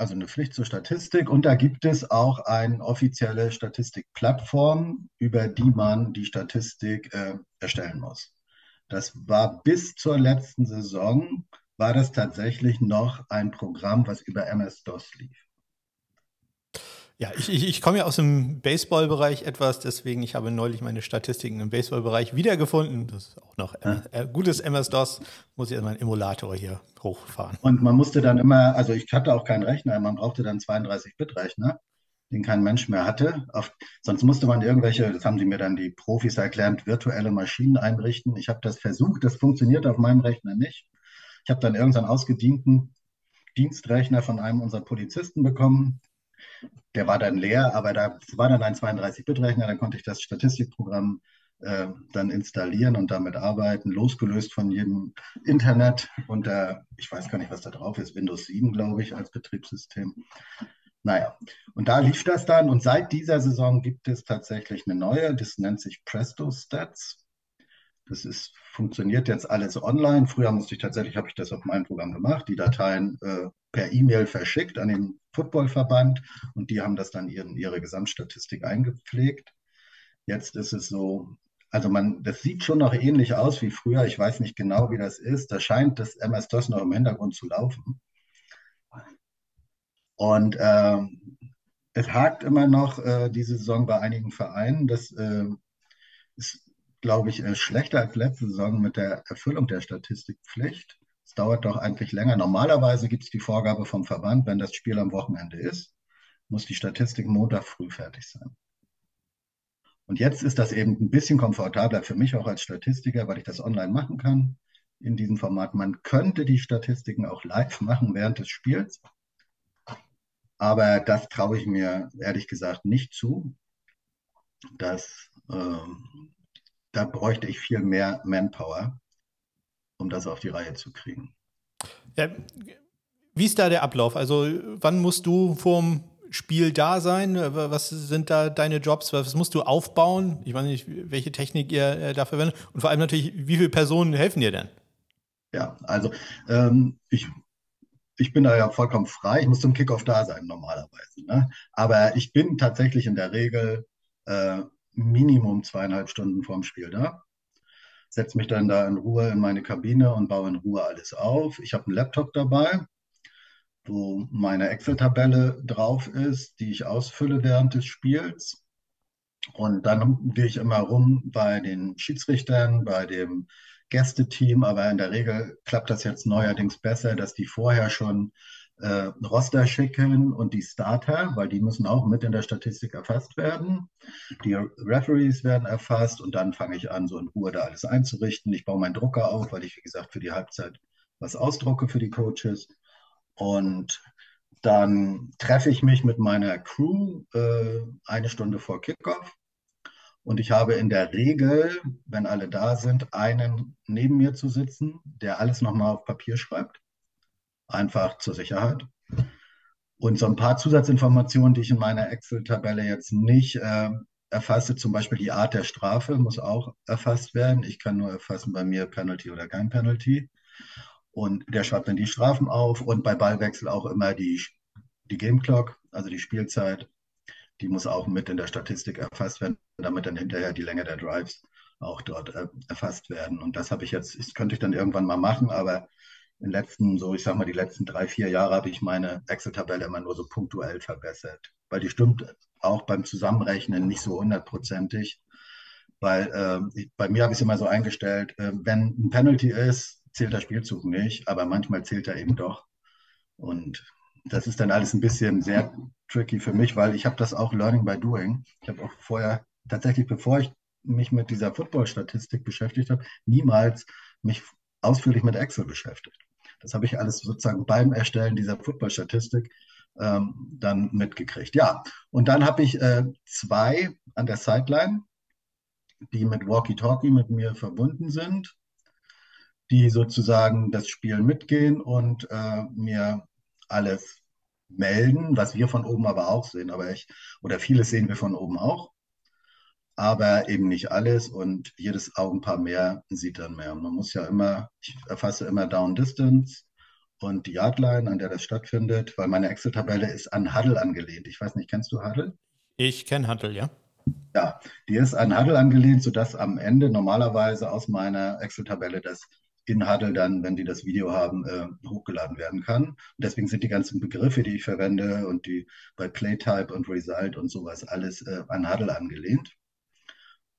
also eine Pflicht zur Statistik und da gibt es auch eine offizielle Statistikplattform, über die man die Statistik äh, erstellen muss. Das war bis zur letzten Saison, war das tatsächlich noch ein Programm, was über MS-DOS lief. Ja, ich, ich, ich komme ja aus dem Baseballbereich etwas, deswegen ich habe neulich meine Statistiken im Baseballbereich wiedergefunden. Das ist auch noch ja. äh, gutes MS-DOS. Muss ich erstmal einen Emulator hier hochfahren. Und man musste dann immer, also ich hatte auch keinen Rechner, man brauchte dann 32-Bit-Rechner, den kein Mensch mehr hatte. Auf, sonst musste man irgendwelche, das haben sie mir dann die Profis erklärt, virtuelle Maschinen einrichten. Ich habe das versucht, das funktioniert auf meinem Rechner nicht. Ich habe dann irgendeinen ausgedienten Dienstrechner von einem unserer Polizisten bekommen der war dann leer, aber da war dann ein 32-Bit-Rechner, dann konnte ich das Statistikprogramm äh, dann installieren und damit arbeiten, losgelöst von jedem Internet. Unter, ich weiß gar nicht, was da drauf ist, Windows 7, glaube ich, als Betriebssystem. Naja, und da lief das dann. Und seit dieser Saison gibt es tatsächlich eine neue, das nennt sich Presto Stats. Das ist, funktioniert jetzt alles online. Früher musste ich tatsächlich, habe ich das auf meinem Programm gemacht, die Dateien äh, per E-Mail verschickt an den Footballverband und die haben das dann in ihre Gesamtstatistik eingepflegt. Jetzt ist es so, also man, das sieht schon noch ähnlich aus wie früher. Ich weiß nicht genau, wie das ist. Da scheint das MS-DOS noch im Hintergrund zu laufen. Und äh, es hakt immer noch äh, diese Saison bei einigen Vereinen. Das äh, ist, glaube ich, äh, schlechter als letzte Saison mit der Erfüllung der Statistikpflicht. Es dauert doch eigentlich länger. Normalerweise gibt es die Vorgabe vom Verband, wenn das Spiel am Wochenende ist, muss die Statistik Montag früh fertig sein. Und jetzt ist das eben ein bisschen komfortabler für mich auch als Statistiker, weil ich das online machen kann in diesem Format. Man könnte die Statistiken auch live machen während des Spiels, aber das traue ich mir ehrlich gesagt nicht zu. Das, ähm, da bräuchte ich viel mehr Manpower um das auf die Reihe zu kriegen. Ja, wie ist da der Ablauf? Also wann musst du vorm Spiel da sein? Was sind da deine Jobs? Was musst du aufbauen? Ich weiß nicht, welche Technik ihr äh, da verwendet. Und vor allem natürlich, wie viele Personen helfen dir denn? Ja, also ähm, ich, ich bin da ja vollkommen frei. Ich muss zum Kickoff da sein normalerweise. Ne? Aber ich bin tatsächlich in der Regel äh, Minimum zweieinhalb Stunden vorm Spiel da setze mich dann da in Ruhe in meine Kabine und baue in Ruhe alles auf. Ich habe einen Laptop dabei, wo meine Excel-Tabelle drauf ist, die ich ausfülle während des Spiels. Und dann gehe ich immer rum bei den Schiedsrichtern, bei dem Gästeteam, aber in der Regel klappt das jetzt neuerdings besser, dass die vorher schon äh, Roster schicken und die Starter, weil die müssen auch mit in der Statistik erfasst werden. Die Referees werden erfasst und dann fange ich an, so in Ruhe da alles einzurichten. Ich baue meinen Drucker auf, weil ich, wie gesagt, für die Halbzeit was ausdrucke für die Coaches. Und dann treffe ich mich mit meiner Crew äh, eine Stunde vor Kickoff. Und ich habe in der Regel, wenn alle da sind, einen neben mir zu sitzen, der alles nochmal auf Papier schreibt einfach zur Sicherheit. Und so ein paar Zusatzinformationen, die ich in meiner Excel-Tabelle jetzt nicht äh, erfasse, zum Beispiel die Art der Strafe muss auch erfasst werden. Ich kann nur erfassen bei mir Penalty oder kein Penalty. Und der schreibt dann die Strafen auf und bei Ballwechsel auch immer die, die Game Clock, also die Spielzeit. Die muss auch mit in der Statistik erfasst werden, damit dann hinterher die Länge der Drives auch dort äh, erfasst werden. Und das habe ich jetzt, das könnte ich dann irgendwann mal machen, aber den letzten, so ich sag mal, die letzten drei, vier Jahre habe ich meine Excel-Tabelle immer nur so punktuell verbessert. Weil die stimmt auch beim Zusammenrechnen nicht so hundertprozentig. Weil äh, bei mir habe ich es immer so eingestellt, äh, wenn ein Penalty ist, zählt der Spielzug nicht, aber manchmal zählt er eben doch. Und das ist dann alles ein bisschen sehr tricky für mich, weil ich habe das auch Learning by Doing. Ich habe auch vorher, tatsächlich bevor ich mich mit dieser Football-Statistik beschäftigt habe, niemals mich ausführlich mit Excel beschäftigt. Das habe ich alles sozusagen beim Erstellen dieser Football-Statistik ähm, dann mitgekriegt. Ja, und dann habe ich äh, zwei an der Sideline, die mit Walkie-Talkie mit mir verbunden sind, die sozusagen das Spiel mitgehen und äh, mir alles melden, was wir von oben aber auch sehen. Aber ich, oder vieles sehen wir von oben auch. Aber eben nicht alles und jedes Augenpaar mehr sieht dann mehr. Man muss ja immer, ich erfasse immer Down Distance und die Yardline, an der das stattfindet, weil meine Excel-Tabelle ist an Huddle angelehnt. Ich weiß nicht, kennst du Huddle? Ich kenne Huddle, ja. Ja, die ist an Huddle angelehnt, sodass am Ende normalerweise aus meiner Excel-Tabelle das in Huddle dann, wenn die das Video haben, äh, hochgeladen werden kann. Und deswegen sind die ganzen Begriffe, die ich verwende und die bei Playtype und Result und sowas alles äh, an Huddle angelehnt.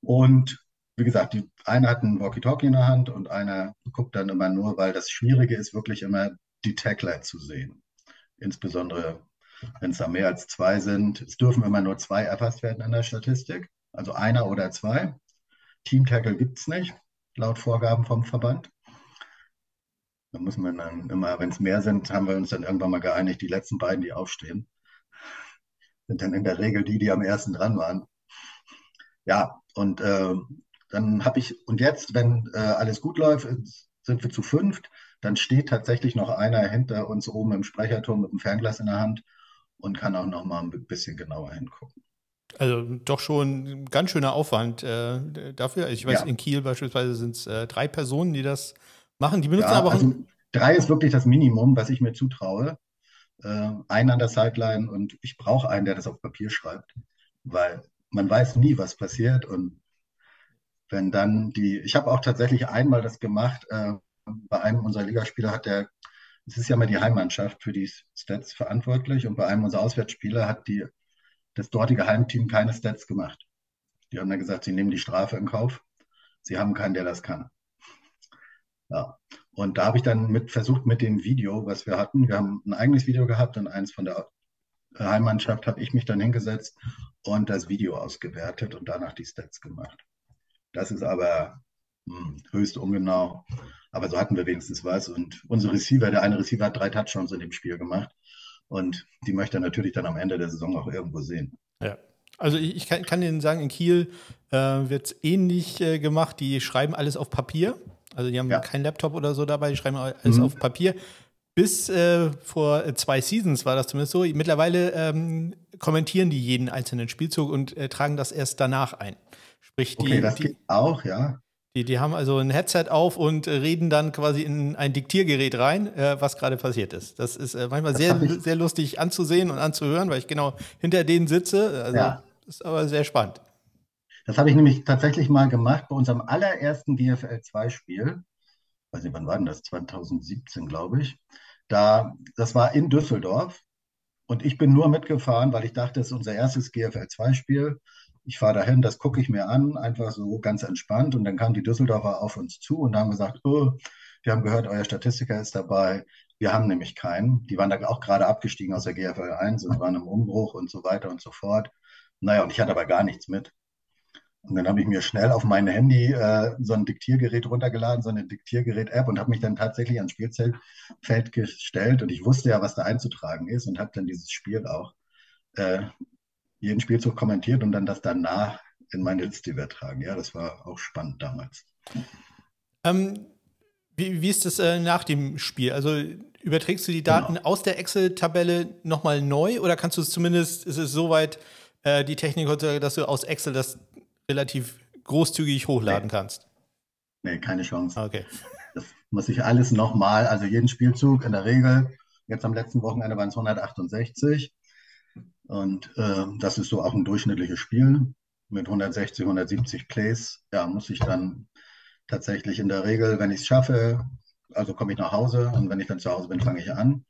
Und wie gesagt, die eine hat einen Walkie-Talkie in der Hand und einer guckt dann immer nur, weil das Schwierige ist, wirklich immer die Tackler zu sehen. Insbesondere, wenn es da mehr als zwei sind. Es dürfen immer nur zwei erfasst werden in der Statistik, also einer oder zwei. Team-Tackle gibt es nicht, laut Vorgaben vom Verband. Da muss man dann immer, wenn es mehr sind, haben wir uns dann irgendwann mal geeinigt, die letzten beiden, die aufstehen, sind dann in der Regel die, die am ersten dran waren. Ja, und äh, dann habe ich, und jetzt, wenn äh, alles gut läuft, sind wir zu fünft, dann steht tatsächlich noch einer hinter uns oben im Sprecherturm mit dem Fernglas in der Hand und kann auch noch mal ein bisschen genauer hingucken. Also doch schon ein ganz schöner Aufwand äh, dafür. Ich weiß, ja. in Kiel beispielsweise sind es äh, drei Personen, die das machen. Die benutzen ja, aber auch. Also drei ist wirklich das Minimum, was ich mir zutraue. Äh, einen an der Sideline und ich brauche einen, der das auf Papier schreibt, weil man weiß nie, was passiert. Und wenn dann die, ich habe auch tatsächlich einmal das gemacht, äh, bei einem unserer Ligaspieler hat der, es ist ja mal die Heimmannschaft für die Stats verantwortlich und bei einem unserer Auswärtsspieler hat die, das dortige Heimteam keine Stats gemacht. Die haben dann gesagt, sie nehmen die Strafe in Kauf. Sie haben keinen, der das kann. Ja. Und da habe ich dann mit versucht mit dem Video, was wir hatten. Wir haben ein eigenes Video gehabt und eins von der Heimmannschaft habe ich mich dann hingesetzt und das Video ausgewertet und danach die Stats gemacht. Das ist aber hm, höchst ungenau. Aber so hatten wir wenigstens was. Und unser Receiver, der eine Receiver hat drei Touchdowns in dem Spiel gemacht. Und die möchte er natürlich dann am Ende der Saison auch irgendwo sehen. Ja. Also ich, ich kann, kann, Ihnen sagen, in Kiel äh, wird es ähnlich äh, gemacht. Die schreiben alles auf Papier. Also die haben ja. keinen Laptop oder so dabei, die schreiben alles mhm. auf Papier. Bis äh, vor zwei Seasons war das zumindest so. Mittlerweile ähm, kommentieren die jeden einzelnen Spielzug und äh, tragen das erst danach ein. Sprich, die, okay, das die, geht auch, ja. Die, die haben also ein Headset auf und reden dann quasi in ein Diktiergerät rein, äh, was gerade passiert ist. Das ist äh, manchmal sehr, sehr lustig anzusehen und anzuhören, weil ich genau hinter denen sitze. Also, ja. Das ist aber sehr spannend. Das habe ich nämlich tatsächlich mal gemacht bei unserem allerersten GFL 2-Spiel weiß nicht, wann war denn das? 2017, glaube ich. Da, das war in Düsseldorf und ich bin nur mitgefahren, weil ich dachte, das ist unser erstes GFL-2-Spiel. Ich fahre dahin, das gucke ich mir an, einfach so ganz entspannt. Und dann kamen die Düsseldorfer auf uns zu und haben gesagt, oh, wir haben gehört, euer Statistiker ist dabei. Wir haben nämlich keinen. Die waren da auch gerade abgestiegen aus der GFL 1 und waren im Umbruch und so weiter und so fort. Naja, und ich hatte aber gar nichts mit. Und dann habe ich mir schnell auf mein Handy äh, so ein Diktiergerät runtergeladen, so eine Diktiergerät-App und habe mich dann tatsächlich ans Spielfeld gestellt. Und ich wusste ja, was da einzutragen ist und habe dann dieses Spiel auch äh, jeden Spielzug kommentiert und dann das danach in meine Liste übertragen. Ja, das war auch spannend damals. Ähm, wie, wie, ist das äh, nach dem Spiel? Also überträgst du die Daten genau. aus der Excel-Tabelle nochmal neu oder kannst du es zumindest, ist es soweit äh, die Technik heutzutage, dass du aus Excel das relativ großzügig hochladen nee. kannst. Nee, keine Chance. Okay. Das muss ich alles nochmal, also jeden Spielzug in der Regel. Jetzt am letzten Wochenende waren es 168. Und äh, das ist so auch ein durchschnittliches Spiel mit 160, 170 Plays. Ja, muss ich dann tatsächlich in der Regel, wenn ich es schaffe, also komme ich nach Hause und wenn ich dann zu Hause bin, fange ich an.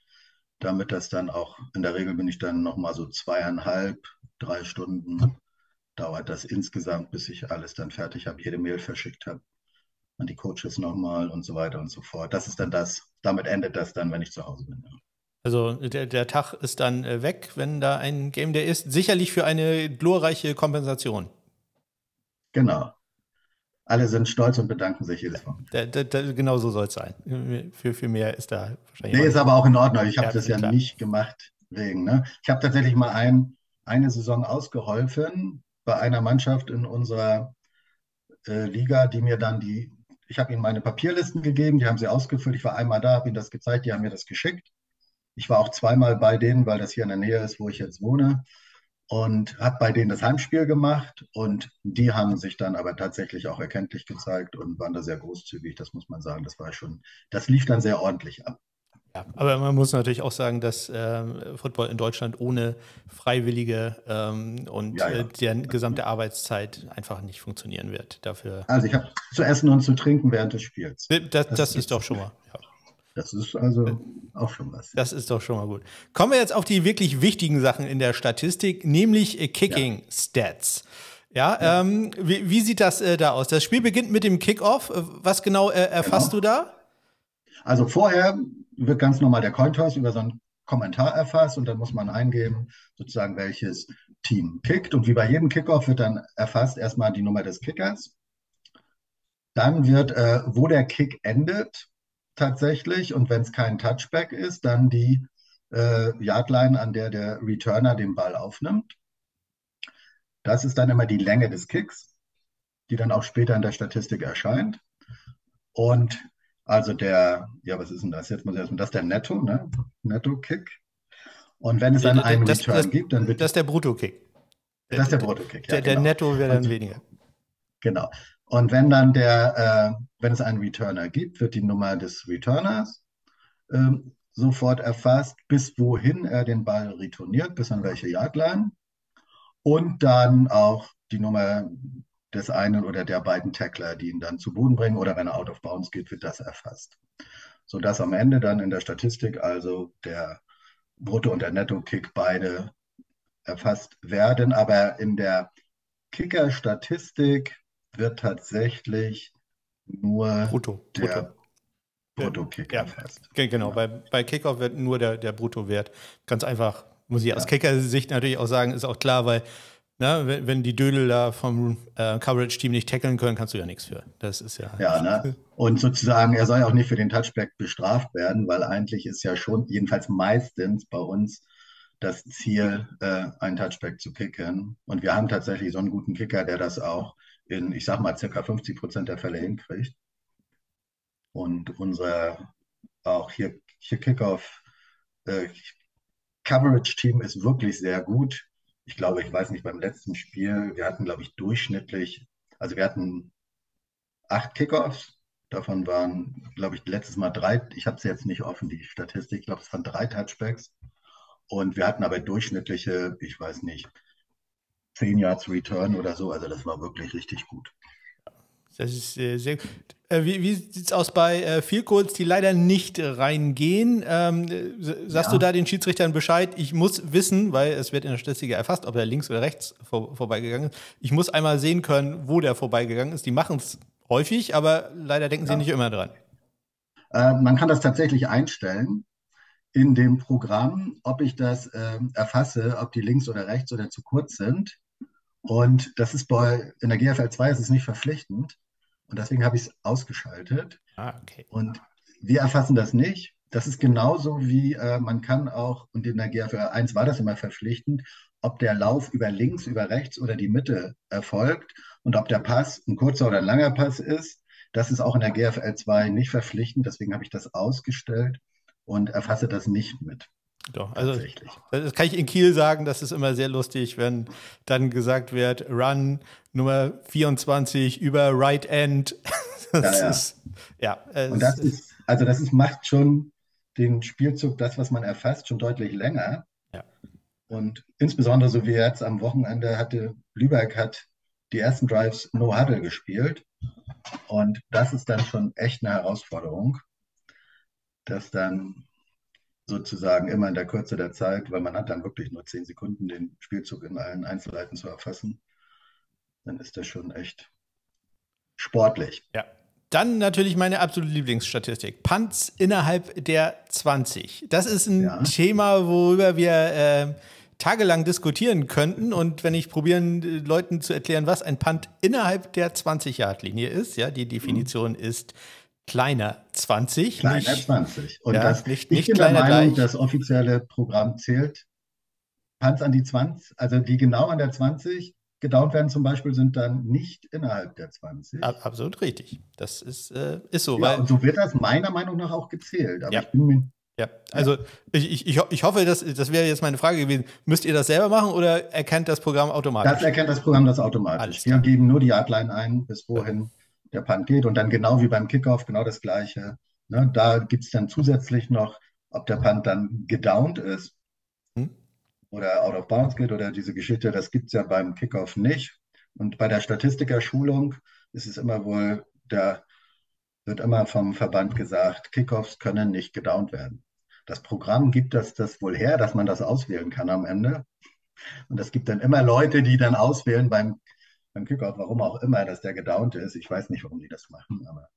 Damit das dann auch, in der Regel bin ich dann nochmal so zweieinhalb, drei Stunden dauert das insgesamt, bis ich alles dann fertig habe, jede Mail verschickt habe an die Coaches nochmal und so weiter und so fort. Das ist dann das, damit endet das dann, wenn ich zu Hause bin. Ja. Also der, der Tag ist dann äh, weg, wenn da ein Game Day ist. Sicherlich für eine glorreiche Kompensation. Genau. Alle sind stolz und bedanken sich jedes Mal. Da, da, da, genau so soll es sein. Für, für mehr ist da wahrscheinlich. Nee, ist aber auch in Ordnung. Ich habe ja, das ja klar. nicht gemacht wegen. Ne? Ich habe tatsächlich mal ein, eine Saison ausgeholfen bei einer Mannschaft in unserer äh, Liga, die mir dann die, ich habe ihnen meine Papierlisten gegeben, die haben sie ausgefüllt. Ich war einmal da, habe ihnen das gezeigt, die haben mir das geschickt. Ich war auch zweimal bei denen, weil das hier in der Nähe ist, wo ich jetzt wohne. und habe bei denen das Heimspiel gemacht und die haben sich dann aber tatsächlich auch erkenntlich gezeigt und waren da sehr großzügig, das muss man sagen. Das war schon, das lief dann sehr ordentlich ab. Ja, aber man muss natürlich auch sagen, dass ähm, Football in Deutschland ohne Freiwillige ähm, und ja, ja. Äh, deren gesamte Arbeitszeit einfach nicht funktionieren wird. Dafür also ich habe zu essen und zu trinken während des Spiels. Das, das, das ist doch schon mal. Ja. Das ist also auch schon was. Das ist doch schon mal gut. Kommen wir jetzt auf die wirklich wichtigen Sachen in der Statistik, nämlich äh, Kicking Stats. Ja. Ähm, wie, wie, sieht das äh, da aus? Das Spiel beginnt mit dem Kickoff. Äh, was genau äh, erfasst genau. du da? Also vorher wird ganz normal der Cointoss über so einen Kommentar erfasst und dann muss man eingeben, sozusagen welches Team kickt. Und wie bei jedem Kickoff wird dann erfasst erstmal die Nummer des Kickers. Dann wird, äh, wo der Kick endet, tatsächlich. Und wenn es kein Touchback ist, dann die äh, Yardline, an der der Returner den Ball aufnimmt. Das ist dann immer die Länge des Kicks, die dann auch später in der Statistik erscheint. Und also der, ja, was ist denn das? Jetzt muss ich erstmal, das ist der Netto, ne? Netto-Kick. Und wenn es dann einen das, Return das, gibt, dann wird. Das ist der Brutto-Kick. Das ist der Brutto-Kick, ja. Der, der genau. Netto wäre dann weniger. Genau. Und wenn dann der, äh, wenn es einen Returner gibt, wird die Nummer des Returners ähm, sofort erfasst, bis wohin er den Ball retourniert, bis an welche Yardline. Und dann auch die Nummer des einen oder der beiden Tackler, die ihn dann zu Boden bringen, oder wenn er out of bounds geht, wird das erfasst. Sodass am Ende dann in der Statistik also der Brutto- und der Netto-Kick beide erfasst werden. Aber in der Kicker-Statistik wird tatsächlich nur Brutto, der Brutto-Kick ja, erfasst. Genau, ja. bei, bei Kickoff wird nur der, der Bruttowert. Ganz einfach, muss ich aus Kicker-Sicht natürlich auch sagen, ist auch klar, weil na, wenn, wenn die Dödel da vom äh, Coverage-Team nicht tackeln können, kannst du ja nichts für. Das ist ja. Ja, ne? Und sozusagen, er soll auch nicht für den Touchback bestraft werden, weil eigentlich ist ja schon, jedenfalls meistens bei uns, das Ziel, äh, einen Touchback zu kicken. Und wir haben tatsächlich so einen guten Kicker, der das auch in, ich sag mal, circa 50 Prozent der Fälle hinkriegt. Und unser auch hier, hier Kickoff äh, ist wirklich sehr gut. Ich glaube, ich weiß nicht, beim letzten Spiel, wir hatten, glaube ich, durchschnittlich, also wir hatten acht Kickoffs. Davon waren, glaube ich, letztes Mal drei, ich habe es jetzt nicht offen, die Statistik, ich glaube, es waren drei Touchbacks. Und wir hatten aber durchschnittliche, ich weiß nicht, 10 Yards Return oder so. Also das war wirklich richtig gut. Das ist äh, sehr gut. Äh, wie, wie sieht es aus bei äh, Goals, die leider nicht reingehen? Ähm, sagst ja. du da den Schiedsrichtern Bescheid? Ich muss wissen, weil es wird in der Statistik erfasst, ob er links oder rechts vor, vorbeigegangen ist. Ich muss einmal sehen können, wo der vorbeigegangen ist. Die machen es häufig, aber leider denken ja. sie nicht immer dran. Äh, man kann das tatsächlich einstellen in dem Programm, ob ich das äh, erfasse, ob die links oder rechts oder zu kurz sind. Und das ist bei, in der GFL 2 ist es nicht verpflichtend. Und deswegen habe ich es ausgeschaltet. Ah, okay. Und wir erfassen das nicht. Das ist genauso wie äh, man kann auch, und in der GFL 1 war das immer verpflichtend, ob der Lauf über links, über rechts oder die Mitte erfolgt und ob der Pass ein kurzer oder ein langer Pass ist. Das ist auch in der GFL 2 nicht verpflichtend. Deswegen habe ich das ausgestellt und erfasse das nicht mit. Doch, also das kann ich in Kiel sagen, das ist immer sehr lustig, wenn dann gesagt wird, Run Nummer 24 über Right End. das ja, ja. ist, ja. Und das ist, also das ist, macht schon den Spielzug, das, was man erfasst, schon deutlich länger. Ja. Und insbesondere so wie jetzt am Wochenende hatte, Lübeck hat die ersten Drives No Huddle gespielt. Und das ist dann schon echt eine Herausforderung das dann sozusagen immer in der Kürze der Zeit, weil man hat dann wirklich nur zehn Sekunden, den Spielzug in allen Einzelheiten zu erfassen, dann ist das schon echt sportlich. Ja. Dann natürlich meine absolute Lieblingsstatistik. Punts innerhalb der 20. Das ist ein ja. Thema, worüber wir äh, tagelang diskutieren könnten. Und wenn ich probieren, Leuten zu erklären, was ein Punt innerhalb der 20-Yard-Linie ist, ja, die Definition mhm. ist kleiner 20. Kleiner nicht, 20. Und ja, das, nicht, nicht ich bin der Meinung, gleich. das offizielle Programm zählt Punts an die 20, also die genau an der 20 gedownt werden zum Beispiel, sind dann nicht innerhalb der 20. Absolut richtig. Das ist, äh, ist so. Ja, und so wird das meiner Meinung nach auch gezählt. Aber ja. ich bin mir Ja, also. Ich, ich, ich hoffe, dass, das wäre jetzt meine Frage gewesen. Müsst ihr das selber machen oder erkennt das Programm automatisch? Das erkennt das Programm das automatisch. Wir geben nur die Yardline ein, bis wohin der Punt geht und dann genau wie beim Kickoff genau das Gleiche. Ne, da gibt es dann zusätzlich noch, ob der Punt dann gedownt ist hm? oder out of bounds geht oder diese Geschichte, das gibt es ja beim Kickoff nicht. Und bei der Statistikerschulung ist es immer wohl, da wird immer vom Verband gesagt, Kickoffs können nicht gedownt werden. Das Programm gibt das, das wohl her, dass man das auswählen kann am Ende. Und es gibt dann immer Leute, die dann auswählen beim, beim Kickoff, warum auch immer, dass der gedownt ist. Ich weiß nicht, warum die das machen, aber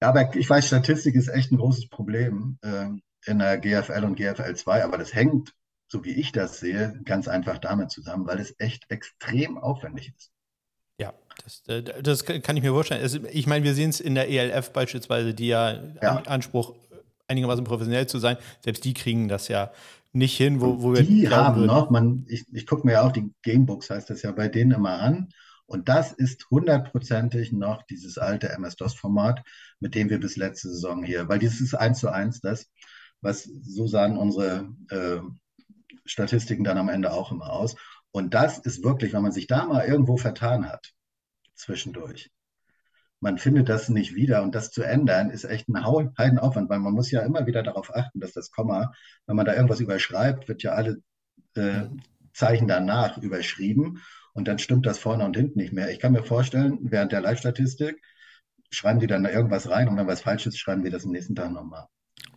aber ich weiß, Statistik ist echt ein großes Problem äh, in der GFL und GFL 2, aber das hängt, so wie ich das sehe, ganz einfach damit zusammen, weil es echt extrem aufwendig ist. Ja, das, äh, das kann ich mir vorstellen. Ich meine, wir sehen es in der ELF beispielsweise, die ja, ja. Anspruch, einigermaßen professionell zu sein, selbst die kriegen das ja nicht hin, wo, wo wir. Die haben würden. noch, man, ich, ich gucke mir ja auch die Gamebooks, heißt das ja bei denen immer an. Und das ist hundertprozentig noch dieses alte MS-DOS-Format, mit dem wir bis letzte Saison hier, weil dieses ist eins zu eins das, was so sahen unsere äh, Statistiken dann am Ende auch immer aus. Und das ist wirklich, wenn man sich da mal irgendwo vertan hat, zwischendurch, man findet das nicht wieder und das zu ändern ist echt ein Heidenaufwand, weil man muss ja immer wieder darauf achten, dass das Komma, wenn man da irgendwas überschreibt, wird ja alle äh, Zeichen danach überschrieben und dann stimmt das vorne und hinten nicht mehr. Ich kann mir vorstellen, während der Live-Statistik schreiben die dann da irgendwas rein und wenn was falsch ist, schreiben wir das am nächsten Tag nochmal.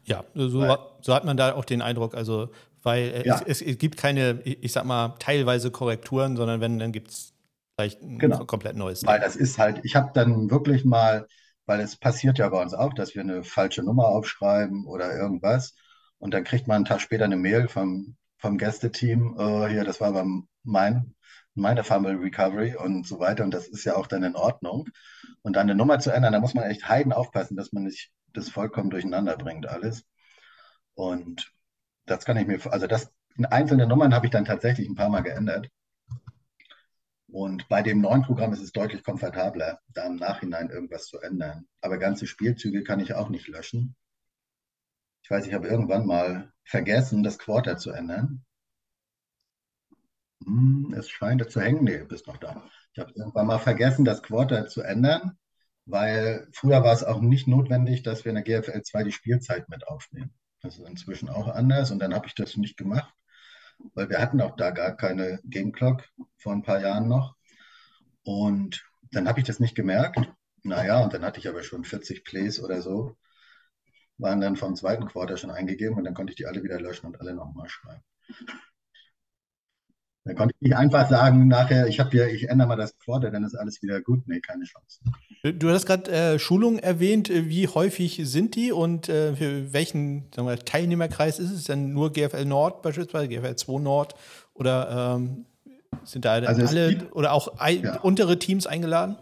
Ja, so, weil, so, hat man da auch den Eindruck, also weil ja. es, es, gibt keine, ich sag mal, teilweise Korrekturen, sondern wenn, dann gibt es vielleicht ein genau. komplett neues. Weil das ist halt, ich habe dann wirklich mal, weil es passiert ja bei uns auch, dass wir eine falsche Nummer aufschreiben oder irgendwas und dann kriegt man einen Tag später eine Mail vom, vom Gästeteam, äh, hier, das war aber mein meine Fumble Recovery und so weiter. Und das ist ja auch dann in Ordnung. Und dann eine Nummer zu ändern, da muss man echt heiden aufpassen, dass man nicht das vollkommen durcheinander bringt, alles. Und das kann ich mir, also das in einzelnen Nummern habe ich dann tatsächlich ein paar Mal geändert. Und bei dem neuen Programm ist es deutlich komfortabler, da im Nachhinein irgendwas zu ändern. Aber ganze Spielzüge kann ich auch nicht löschen. Ich weiß, ich habe irgendwann mal vergessen, das Quarter zu ändern. Hm, es scheint zu hängen. Nee, bist noch da. Ich habe irgendwann mal vergessen, das Quarter zu ändern, weil früher war es auch nicht notwendig, dass wir in der GFL 2 die Spielzeit mit aufnehmen. Das ist inzwischen auch anders und dann habe ich das nicht gemacht, weil wir hatten auch da gar keine Game Clock vor ein paar Jahren noch. Und dann habe ich das nicht gemerkt. Naja, und dann hatte ich aber schon 40 Plays oder so, waren dann vom zweiten Quarter schon eingegeben und dann konnte ich die alle wieder löschen und alle nochmal schreiben. Da konnte ich nicht einfach sagen, nachher, ich habe ja, ich ändere mal das Quarter, dann ist alles wieder gut. Nee, keine Chance. Du hast gerade äh, Schulungen erwähnt. Wie häufig sind die und äh, für welchen wir, Teilnehmerkreis ist es denn? Nur GFL Nord beispielsweise, GFL 2 Nord oder ähm, sind da also alle gibt, oder auch ja. untere Teams eingeladen?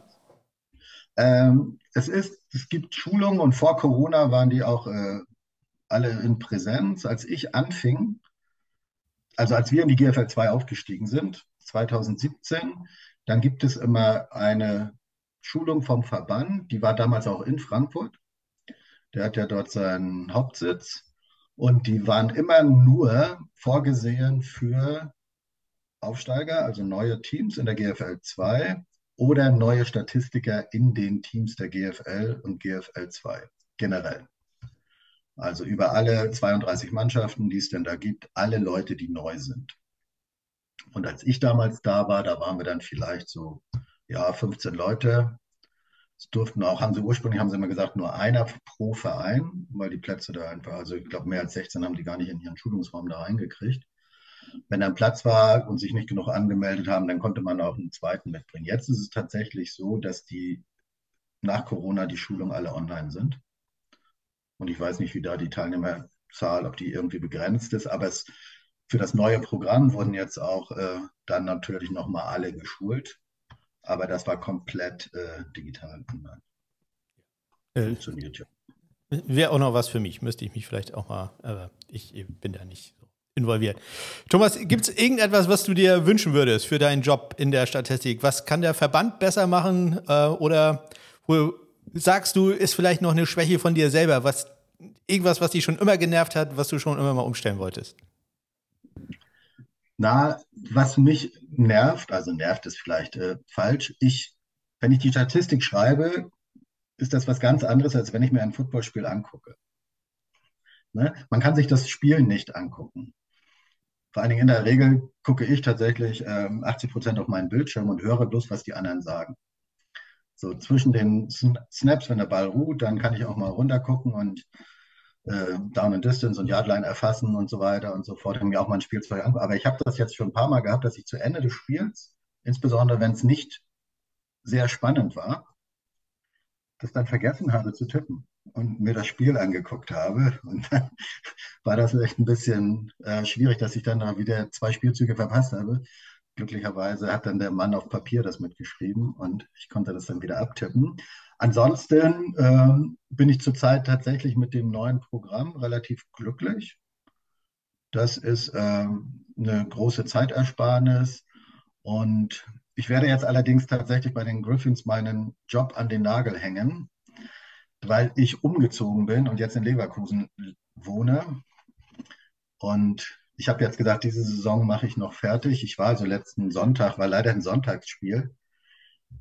Ähm, es ist, es gibt Schulungen und vor Corona waren die auch äh, alle in Präsenz. Als ich anfing, also als wir in die GFL 2 aufgestiegen sind, 2017, dann gibt es immer eine Schulung vom Verband, die war damals auch in Frankfurt. Der hat ja dort seinen Hauptsitz. Und die waren immer nur vorgesehen für Aufsteiger, also neue Teams in der GFL 2 oder neue Statistiker in den Teams der GFL und GFL 2 generell. Also über alle 32 Mannschaften, die es denn da gibt, alle Leute, die neu sind. Und als ich damals da war, da waren wir dann vielleicht so, ja, 15 Leute. Es durften auch, haben sie ursprünglich, haben sie immer gesagt, nur einer pro Verein, weil die Plätze da einfach, also ich glaube, mehr als 16 haben die gar nicht in ihren Schulungsraum da reingekriegt. Wenn dann Platz war und sich nicht genug angemeldet haben, dann konnte man auch einen zweiten mitbringen. Jetzt ist es tatsächlich so, dass die nach Corona die Schulungen alle online sind. Und ich weiß nicht, wie da die Teilnehmerzahl, ob die irgendwie begrenzt ist, aber es, für das neue Programm wurden jetzt auch äh, dann natürlich nochmal alle geschult. Aber das war komplett äh, digital online. Äh, Funktioniert ja. Wäre auch noch was für mich, müsste ich mich vielleicht auch mal, aber ich bin da nicht so involviert. Thomas, gibt es irgendetwas, was du dir wünschen würdest für deinen Job in der Statistik? Was kann der Verband besser machen äh, oder wo sagst du, ist vielleicht noch eine Schwäche von dir selber, was irgendwas, was dich schon immer genervt hat, was du schon immer mal umstellen wolltest? Na, was mich nervt, also nervt ist vielleicht äh, falsch. Ich, wenn ich die Statistik schreibe, ist das was ganz anderes, als wenn ich mir ein Footballspiel angucke. Ne? Man kann sich das Spiel nicht angucken. Vor allen Dingen in der Regel gucke ich tatsächlich ähm, 80 Prozent auf meinen Bildschirm und höre bloß, was die anderen sagen. So zwischen den Snaps, wenn der Ball ruht, dann kann ich auch mal runtergucken und äh, Down and Distance und Yardline erfassen und so weiter und so fort. Und mir auch mal ein Spielzeug angucken. Aber ich habe das jetzt schon ein paar Mal gehabt, dass ich zu Ende des Spiels, insbesondere wenn es nicht sehr spannend war, das dann vergessen habe zu tippen und mir das Spiel angeguckt habe. Und dann war das echt ein bisschen äh, schwierig, dass ich dann wieder zwei Spielzüge verpasst habe. Glücklicherweise hat dann der Mann auf Papier das mitgeschrieben und ich konnte das dann wieder abtippen. Ansonsten ähm, bin ich zurzeit tatsächlich mit dem neuen Programm relativ glücklich. Das ist ähm, eine große Zeitersparnis und ich werde jetzt allerdings tatsächlich bei den Griffins meinen Job an den Nagel hängen weil ich umgezogen bin und jetzt in Leverkusen wohne. Und ich habe jetzt gesagt, diese Saison mache ich noch fertig. Ich war also letzten Sonntag, war leider ein Sonntagsspiel,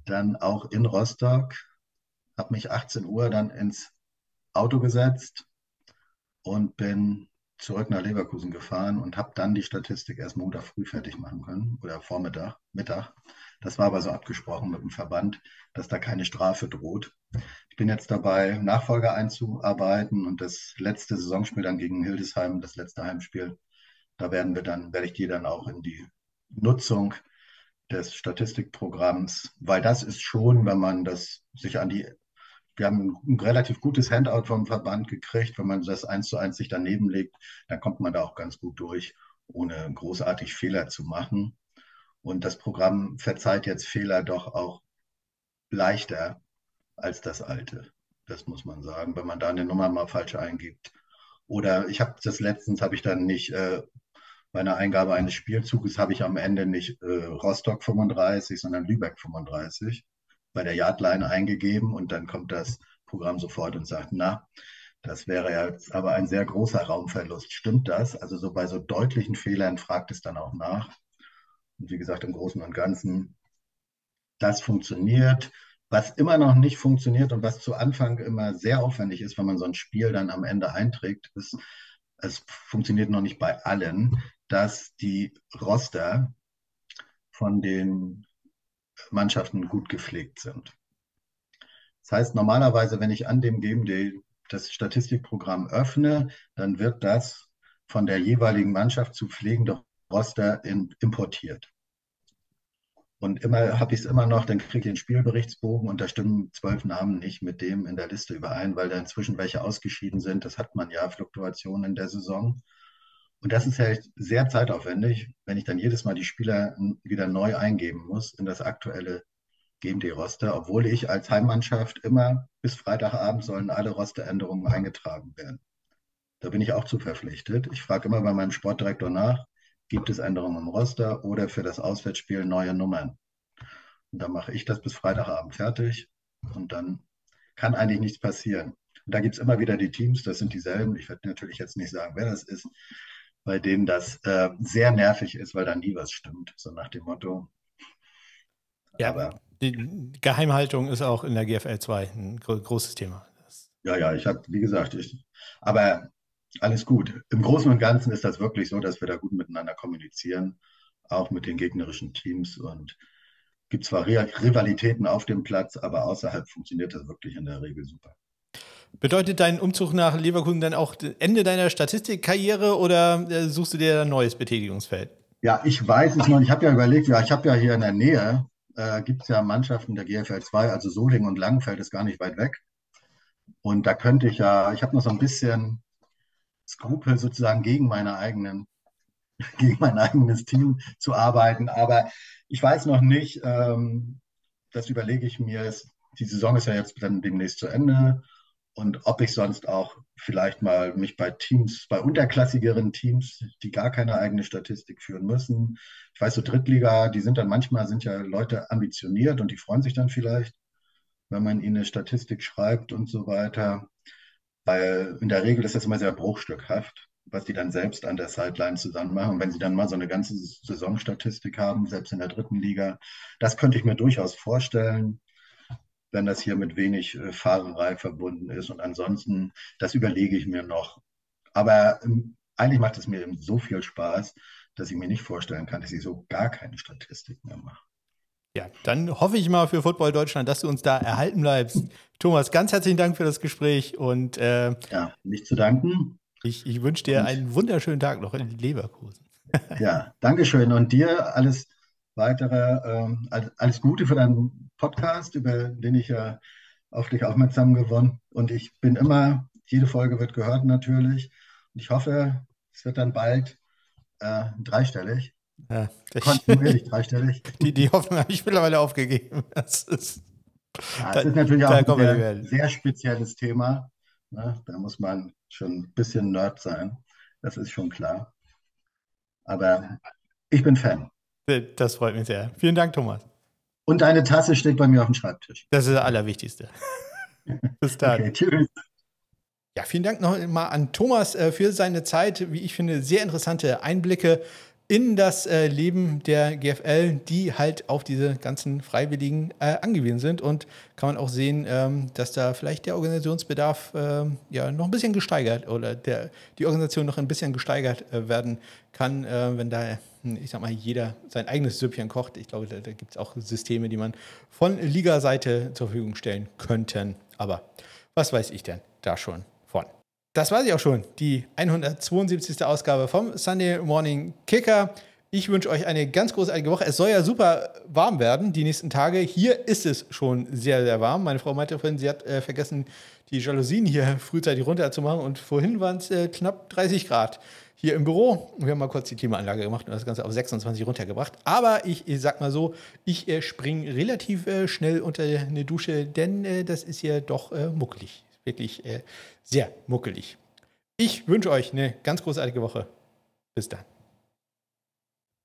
dann auch in Rostock, habe mich 18 Uhr dann ins Auto gesetzt und bin zurück nach Leverkusen gefahren und habe dann die Statistik erst Montag früh fertig machen können oder Vormittag, Mittag. Das war aber so abgesprochen mit dem Verband, dass da keine Strafe droht. Ich bin jetzt dabei, Nachfolger einzuarbeiten und das letzte Saisonspiel dann gegen Hildesheim, das letzte Heimspiel, da werden wir dann, werde ich die dann auch in die Nutzung des Statistikprogramms, weil das ist schon, wenn man das sich an die, wir haben ein relativ gutes Handout vom Verband gekriegt, wenn man das eins zu eins sich daneben legt, dann kommt man da auch ganz gut durch, ohne großartig Fehler zu machen. Und das Programm verzeiht jetzt Fehler doch auch leichter als das alte. Das muss man sagen, wenn man da eine Nummer mal falsch eingibt. Oder ich habe das letztens, habe ich dann nicht äh, bei einer Eingabe eines Spielzuges, habe ich am Ende nicht äh, Rostock 35, sondern Lübeck 35 bei der Yardline eingegeben und dann kommt das Programm sofort und sagt, na, das wäre jetzt aber ein sehr großer Raumverlust. Stimmt das? Also so bei so deutlichen Fehlern fragt es dann auch nach. Und wie gesagt, im Großen und Ganzen, das funktioniert. Was immer noch nicht funktioniert und was zu Anfang immer sehr aufwendig ist, wenn man so ein Spiel dann am Ende einträgt, ist, es funktioniert noch nicht bei allen, dass die Roster von den Mannschaften gut gepflegt sind. Das heißt, normalerweise, wenn ich an dem Game Day das Statistikprogramm öffne, dann wird das von der jeweiligen Mannschaft zu pflegende Roster in, importiert. Und immer habe ich es immer noch, dann kriege ich den Spielberichtsbogen und da stimmen zwölf Namen nicht mit dem in der Liste überein, weil da inzwischen welche ausgeschieden sind. Das hat man ja, Fluktuationen in der Saison. Und das ist halt sehr zeitaufwendig, wenn ich dann jedes Mal die Spieler wieder neu eingeben muss in das aktuelle GMD-Roster, obwohl ich als Heimmannschaft immer bis Freitagabend sollen alle Rosteränderungen eingetragen werden. Da bin ich auch zu verpflichtet. Ich frage immer bei meinem Sportdirektor nach, gibt es Änderungen im Roster oder für das Auswärtsspiel neue Nummern. Und dann mache ich das bis Freitagabend fertig und dann kann eigentlich nichts passieren. Und da gibt es immer wieder die Teams, das sind dieselben. Ich werde natürlich jetzt nicht sagen, wer das ist, bei denen das äh, sehr nervig ist, weil da nie was stimmt. So nach dem Motto. Ja, aber die Geheimhaltung ist auch in der GFL 2 ein großes Thema. Ja, ja, ich habe, wie gesagt, ich, aber alles gut. Im Großen und Ganzen ist das wirklich so, dass wir da gut miteinander kommunizieren, auch mit den gegnerischen Teams. Und gibt zwar Rivalitäten auf dem Platz, aber außerhalb funktioniert das wirklich in der Regel super. Bedeutet dein Umzug nach Leverkusen dann auch Ende deiner Statistikkarriere oder äh, suchst du dir ein neues Betätigungsfeld? Ja, ich weiß es noch. Ich habe ja überlegt, ja, ich habe ja hier in der Nähe, äh, gibt es ja Mannschaften der GFL 2, also Solingen und Langenfeld ist gar nicht weit weg. Und da könnte ich ja, ich habe noch so ein bisschen Skrupel sozusagen gegen meine eigenen, gegen mein eigenes Team zu arbeiten. Aber ich weiß noch nicht, ähm, das überlege ich mir. Die Saison ist ja jetzt dann demnächst zu Ende. Und ob ich sonst auch vielleicht mal mich bei Teams, bei unterklassigeren Teams, die gar keine eigene Statistik führen müssen. Ich weiß, so Drittliga, die sind dann manchmal, sind ja Leute ambitioniert und die freuen sich dann vielleicht, wenn man ihnen eine Statistik schreibt und so weiter. weil in der Regel ist das immer sehr bruchstückhaft, was die dann selbst an der Sideline zusammen machen. Und wenn sie dann mal so eine ganze Saisonstatistik haben, selbst in der dritten Liga, das könnte ich mir durchaus vorstellen, wenn das hier mit wenig äh, Fahrerei verbunden ist. Und ansonsten, das überlege ich mir noch. Aber ähm, eigentlich macht es mir eben so viel Spaß, dass ich mir nicht vorstellen kann, dass ich so gar keine Statistik mehr mache. Ja, dann hoffe ich mal für Football Deutschland, dass du uns da erhalten bleibst. Thomas, ganz herzlichen Dank für das Gespräch und äh, ja, nicht zu danken. Ich, ich wünsche dir und, einen wunderschönen Tag noch in Leverkusen. ja, Dankeschön und dir alles weitere, ähm, alles Gute für deinen Podcast, über den ich ja auf dich aufmerksam gewonnen. Und ich bin immer, jede Folge wird gehört natürlich. Und ich hoffe, es wird dann bald äh, dreistellig. Ja, Kontinuierlich dreistellig. Die, die Hoffnung habe ich mittlerweile aufgegeben. Das ist, ja, das ist natürlich auch ein sehr, sehr, spezielles Thema. Ne? Da muss man schon ein bisschen Nerd sein. Das ist schon klar. Aber ich bin Fan. Das freut mich sehr. Vielen Dank, Thomas. Und deine Tasse steht bei mir auf dem Schreibtisch. Das ist das Allerwichtigste. Bis dann. Okay, tschüss. Ja, vielen Dank nochmal an Thomas äh, für seine Zeit. Wie ich finde, sehr interessante Einblicke in das äh, Leben der GFL, die halt auf diese ganzen Freiwilligen äh, angewiesen sind. Und kann man auch sehen, ähm, dass da vielleicht der Organisationsbedarf äh, ja noch ein bisschen gesteigert oder der, die Organisation noch ein bisschen gesteigert äh, werden kann, äh, wenn da, hm, ich sag mal, jeder sein eigenes Süppchen kocht. Ich glaube, da, da gibt es auch Systeme, die man von Liga-Seite zur Verfügung stellen könnten. Aber was weiß ich denn da schon? Das war sie auch schon, die 172. Ausgabe vom Sunday Morning Kicker. Ich wünsche euch eine ganz großartige Woche. Es soll ja super warm werden die nächsten Tage. Hier ist es schon sehr, sehr warm. Meine Frau meinte vorhin, sie hat äh, vergessen, die Jalousien hier frühzeitig runterzumachen. Und vorhin waren es äh, knapp 30 Grad hier im Büro. Wir haben mal kurz die Klimaanlage gemacht und das Ganze auf 26 runtergebracht. Aber ich, ich sag mal so, ich äh, springe relativ äh, schnell unter eine Dusche, denn äh, das ist ja doch äh, muckelig wirklich äh, sehr muckelig. Ich wünsche euch eine ganz großartige Woche. Bis dann.